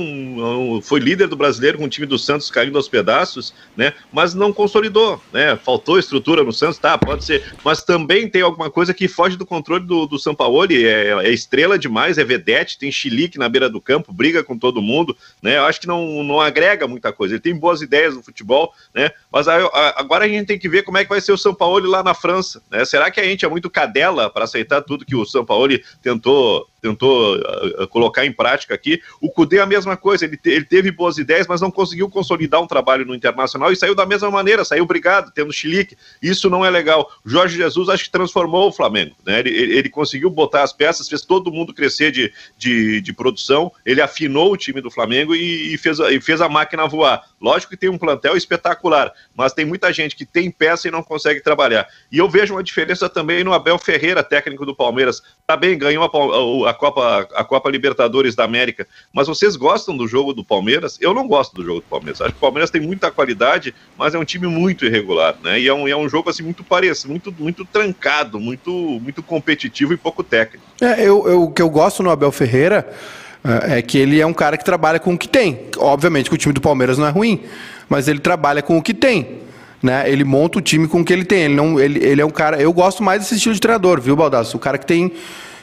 um- foi líder do brasileiro com o time do Santos caindo aos pedaços, né? Mas não consolidou, né? Faltou estrutura no Santos, tá? Pode ser. Mas também tem alguma coisa que foge do controle do, do São Paulo. É, é estrela demais, é vedete, tem chilique na beira do campo, briga com todo mundo, né? Eu acho que não, não agrega muita coisa. Ele tem boas ideias no futebol, né? Mas aí, agora a gente tem que ver como é que vai ser o São Paulo lá na França, né? Será que a gente é muito cadela para aceitar tudo que o São Paulo tentou tentou ah, ah, colocar em prática aqui? O Cudê a mesma coisa, ele, te- ele teve boas ideias, mas não conseguiu consolidar um trabalho no Internacional e saiu da mesma maneira, saiu brigado, tendo chilique. Isso não é legal. Jorge Jesus acho que transformou o Flamengo, né? Ele, ele, ele conseguiu botar as peças, fez todo mundo crescer de, de, de produção, ele afinou o time do Flamengo e, e fez, e fez a máquina voar. Lógico que tem um plantel espetacular, mas tem muita gente que tem peça e não consegue trabalhar. E eu vejo uma diferença também no Abel Ferreira, técnico do Palmeiras. Tá bem, ganhou a, a Copa, a Copa Libertadores da América, mas vocês gostam do jogo do Palmeiras? Eu não gosto do jogo do Palmeiras. Acho que o Palmeiras tem muita qualidade, mas é um time muito irregular, né? E é um, é um jogo assim muito parecido, muito, muito trancado, muito, muito competitivo e pouco técnico. É, eu, eu- o que eu gosto no Abel Ferreira é, é que ele é um cara que trabalha com o que tem. Obviamente que o time do Palmeiras não é ruim, mas ele trabalha com o que tem. Né? Ele monta o time com o que ele tem. Ele, não, ele, ele é um cara. Eu gosto mais desse estilo de treinador, viu, Baldasso? O cara que tem.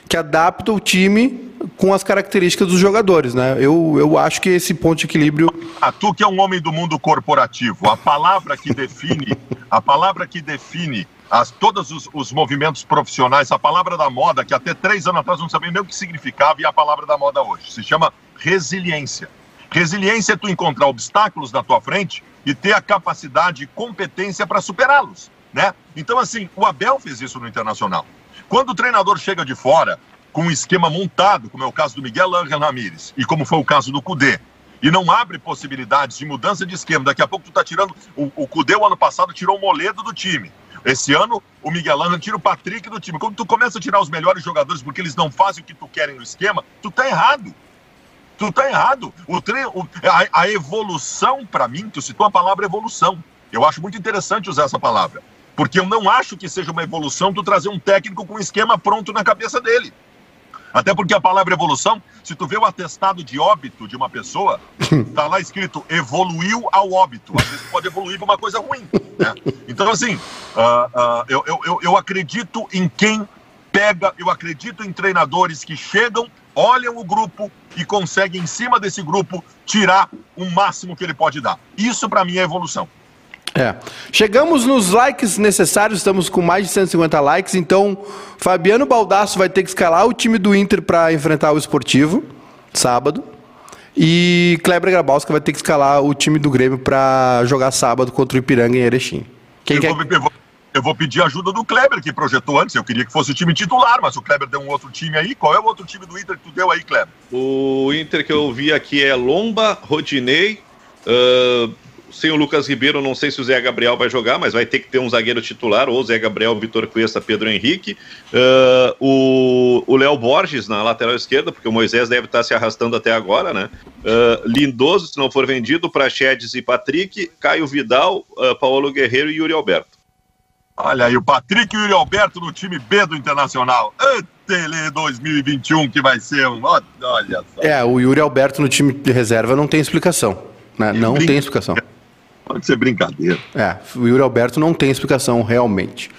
Que adapta o time com as características dos jogadores. Né? Eu, eu acho que esse ponto de equilíbrio. Ah, tu que é um homem do mundo corporativo, a palavra que define, a palavra que define as, todos os, os, movimentos profissionais, a palavra da moda, que até três anos atrás não sabia nem o que significava, e a palavra da moda hoje. Se chama resiliência. Resiliência é tu encontrar obstáculos na tua frente e ter a capacidade e competência para superá-los. Né? Então, assim, o Abel fez isso no Internacional. Quando o treinador chega de fora com um esquema montado, como é o caso do Miguel Ángel Ramírez e como foi o caso do Cudê, e não abre possibilidades de mudança de esquema, daqui a pouco tu tá tirando. O, o Cudê, o ano passado, tirou o Moledo do time. Esse ano, o Miguel Ángel tira o Patrick do time. Quando tu começa a tirar os melhores jogadores porque eles não fazem o que tu querem no esquema, tu tá errado. Tu tá errado. O o, a, a evolução, para mim, tu citou a palavra evolução. Eu acho muito interessante usar essa palavra. Porque eu não acho que seja uma evolução tu trazer um técnico com um esquema pronto na cabeça dele. Até porque a palavra evolução, se tu vê o atestado de óbito de uma pessoa, <laughs> tá lá escrito evoluiu ao óbito. Às vezes pode evoluir para uma coisa ruim. Né? Então, assim, uh, uh, eu, eu, eu acredito em quem pega, eu acredito em treinadores que chegam, olham o grupo e conseguem, em cima desse grupo, tirar o máximo que ele pode dar. Isso, para mim, é evolução. É. Chegamos nos likes necessários, estamos com mais de 150 likes, então Fabiano Baldasso vai ter que escalar o time do Inter para enfrentar o Esportivo, sábado. E Kleber Grabowska vai ter que escalar o time do Grêmio para jogar sábado contra o Ipiranga em Erechim. Quem eu, quer... vou, eu, vou, eu vou pedir ajuda do Kleber, que projetou antes. Eu queria que fosse o time titular, mas o Kleber deu um outro time aí. Qual é o outro time do Inter que tu deu aí, Kleber? O Inter que eu vi aqui é Lomba, Rodinei, uh, sem o Lucas Ribeiro, não sei se o Zé Gabriel vai jogar, mas vai ter que ter um zagueiro titular, ou Zé Gabriel, Vitor Cuesta, Pedro Henrique. Uh, o Léo Borges na lateral esquerda, porque o Moisés deve estar se arrastando até agora, né? Uh, Lindoso, se não for vendido, Prachedes e Patrick, Caio Vidal, uh, Paulo Guerreiro e Yuri Alberto. Olha aí, o Patrick e o Yuri Alberto no time B do Internacional. Tele 2021 que vai ser um. Olha só. É, o Yuri Alberto no time de reserva não tem explicação. Né? Não brinca... tem explicação. Pode ser brincadeira. É, o Yuri Alberto não tem explicação realmente.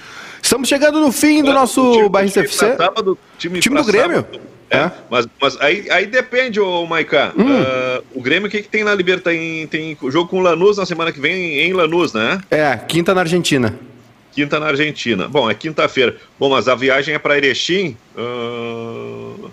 Estamos chegando no fim do nosso Barrista FC. Sábado, time, time do Grêmio. É, é, Mas, mas aí, aí depende, ô Maiká. Hum. Uh, o Grêmio, o que, que tem na Libertadores? Tem, tem jogo com o Lanús na semana que vem em Lanús, né? É, quinta na Argentina. Quinta na Argentina. Bom, é quinta-feira. Bom, mas a viagem é para Erechim. Uh...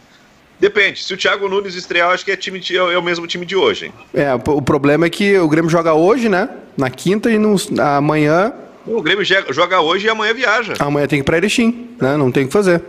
Depende. Se o Thiago Nunes estrear, acho que é, time de, é o mesmo time de hoje. Hein? É, o problema é que o Grêmio joga hoje, né? Na quinta e no, amanhã. O Grêmio joga hoje e amanhã viaja. Amanhã tem que ir pra Erechim, né? Não tem o que fazer.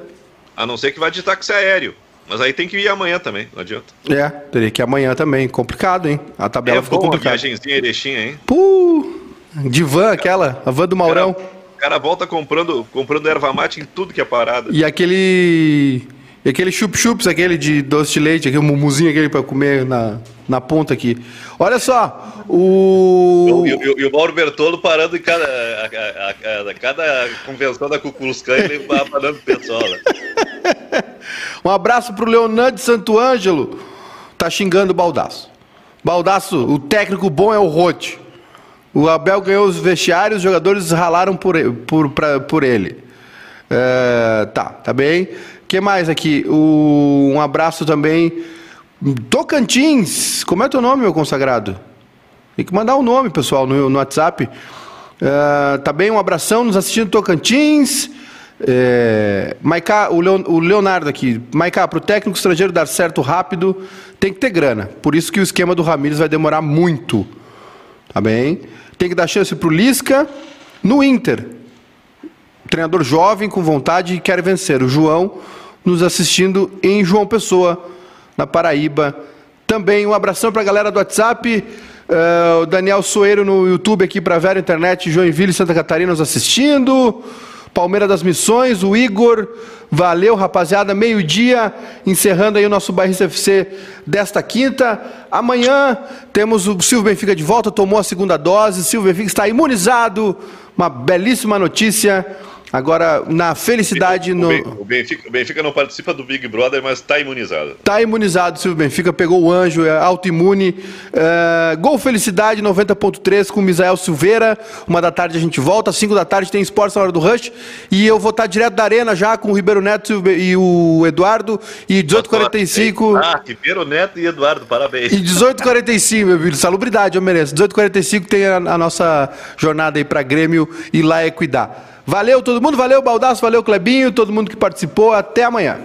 A não ser que vá de táxi aéreo. Mas aí tem que ir amanhã também, não adianta. É, teria que ir amanhã também. Complicado, hein? A tabela é ficou complicada. viagemzinha Erechim, hein? Puh, de van aquela, a van do Maurão. O cara, cara volta comprando, comprando erva mate em tudo que é parada. E aquele e aquele chup-chups, aquele de doce de leite, aquele mumuzinho aquele para comer na, na ponta aqui. Olha só, o. E, o Mauro Bertolo parando em cada, a, a, a, cada convenção da Cuculuscan, ele vai parando o pessoal. Né? <laughs> um abraço pro Leonardo Santo Ângelo. Tá xingando o Baldaço. Baldaço, o técnico bom é o Rote. O Abel ganhou os vestiários, os jogadores ralaram por, por, pra, por ele. É, tá, tá bem que mais aqui? O, um abraço também. Tocantins. Como é teu nome, meu consagrado? Tem que mandar o um nome, pessoal, no, no WhatsApp. Uh, tá bem? Um abração nos assistindo Tocantins. É, Maiká, o, Leon, o Leonardo aqui. Maiká, para o técnico estrangeiro dar certo rápido, tem que ter grana. Por isso que o esquema do Ramires vai demorar muito. Tá bem? Tem que dar chance para o Lisca no Inter. Treinador jovem, com vontade e quer vencer. O João nos assistindo em João Pessoa, na Paraíba. Também um abração para a galera do WhatsApp. Uh, o Daniel Soeiro no YouTube aqui para Vera Internet, Joinville, Santa Catarina nos assistindo. Palmeira das Missões, o Igor, valeu rapaziada, meio-dia, encerrando aí o nosso Bairrista FC desta quinta. Amanhã temos o Silvio Benfica de volta, tomou a segunda dose, Silvio Benfica está imunizado, uma belíssima notícia. Agora, na felicidade. O, no... o, Benfica, o Benfica não participa do Big Brother, mas está imunizado. Está imunizado, Silvio Benfica. Pegou o anjo, é autoimune. É, Gol Felicidade 90.3 com Misael Silveira. Uma da tarde a gente volta. Às 5 da tarde tem esporte na hora do Rush. E eu vou estar direto da Arena já com o Ribeiro Neto e o Eduardo. E 18h45. Ah, Ribeiro Neto e Eduardo, parabéns. E 18h45, meu filho. Salubridade, eu mereço. 18h45 tem a, a nossa jornada aí para Grêmio e lá é cuidar. Valeu todo mundo, valeu Baldaço, valeu Clebinho, todo mundo que participou. Até amanhã.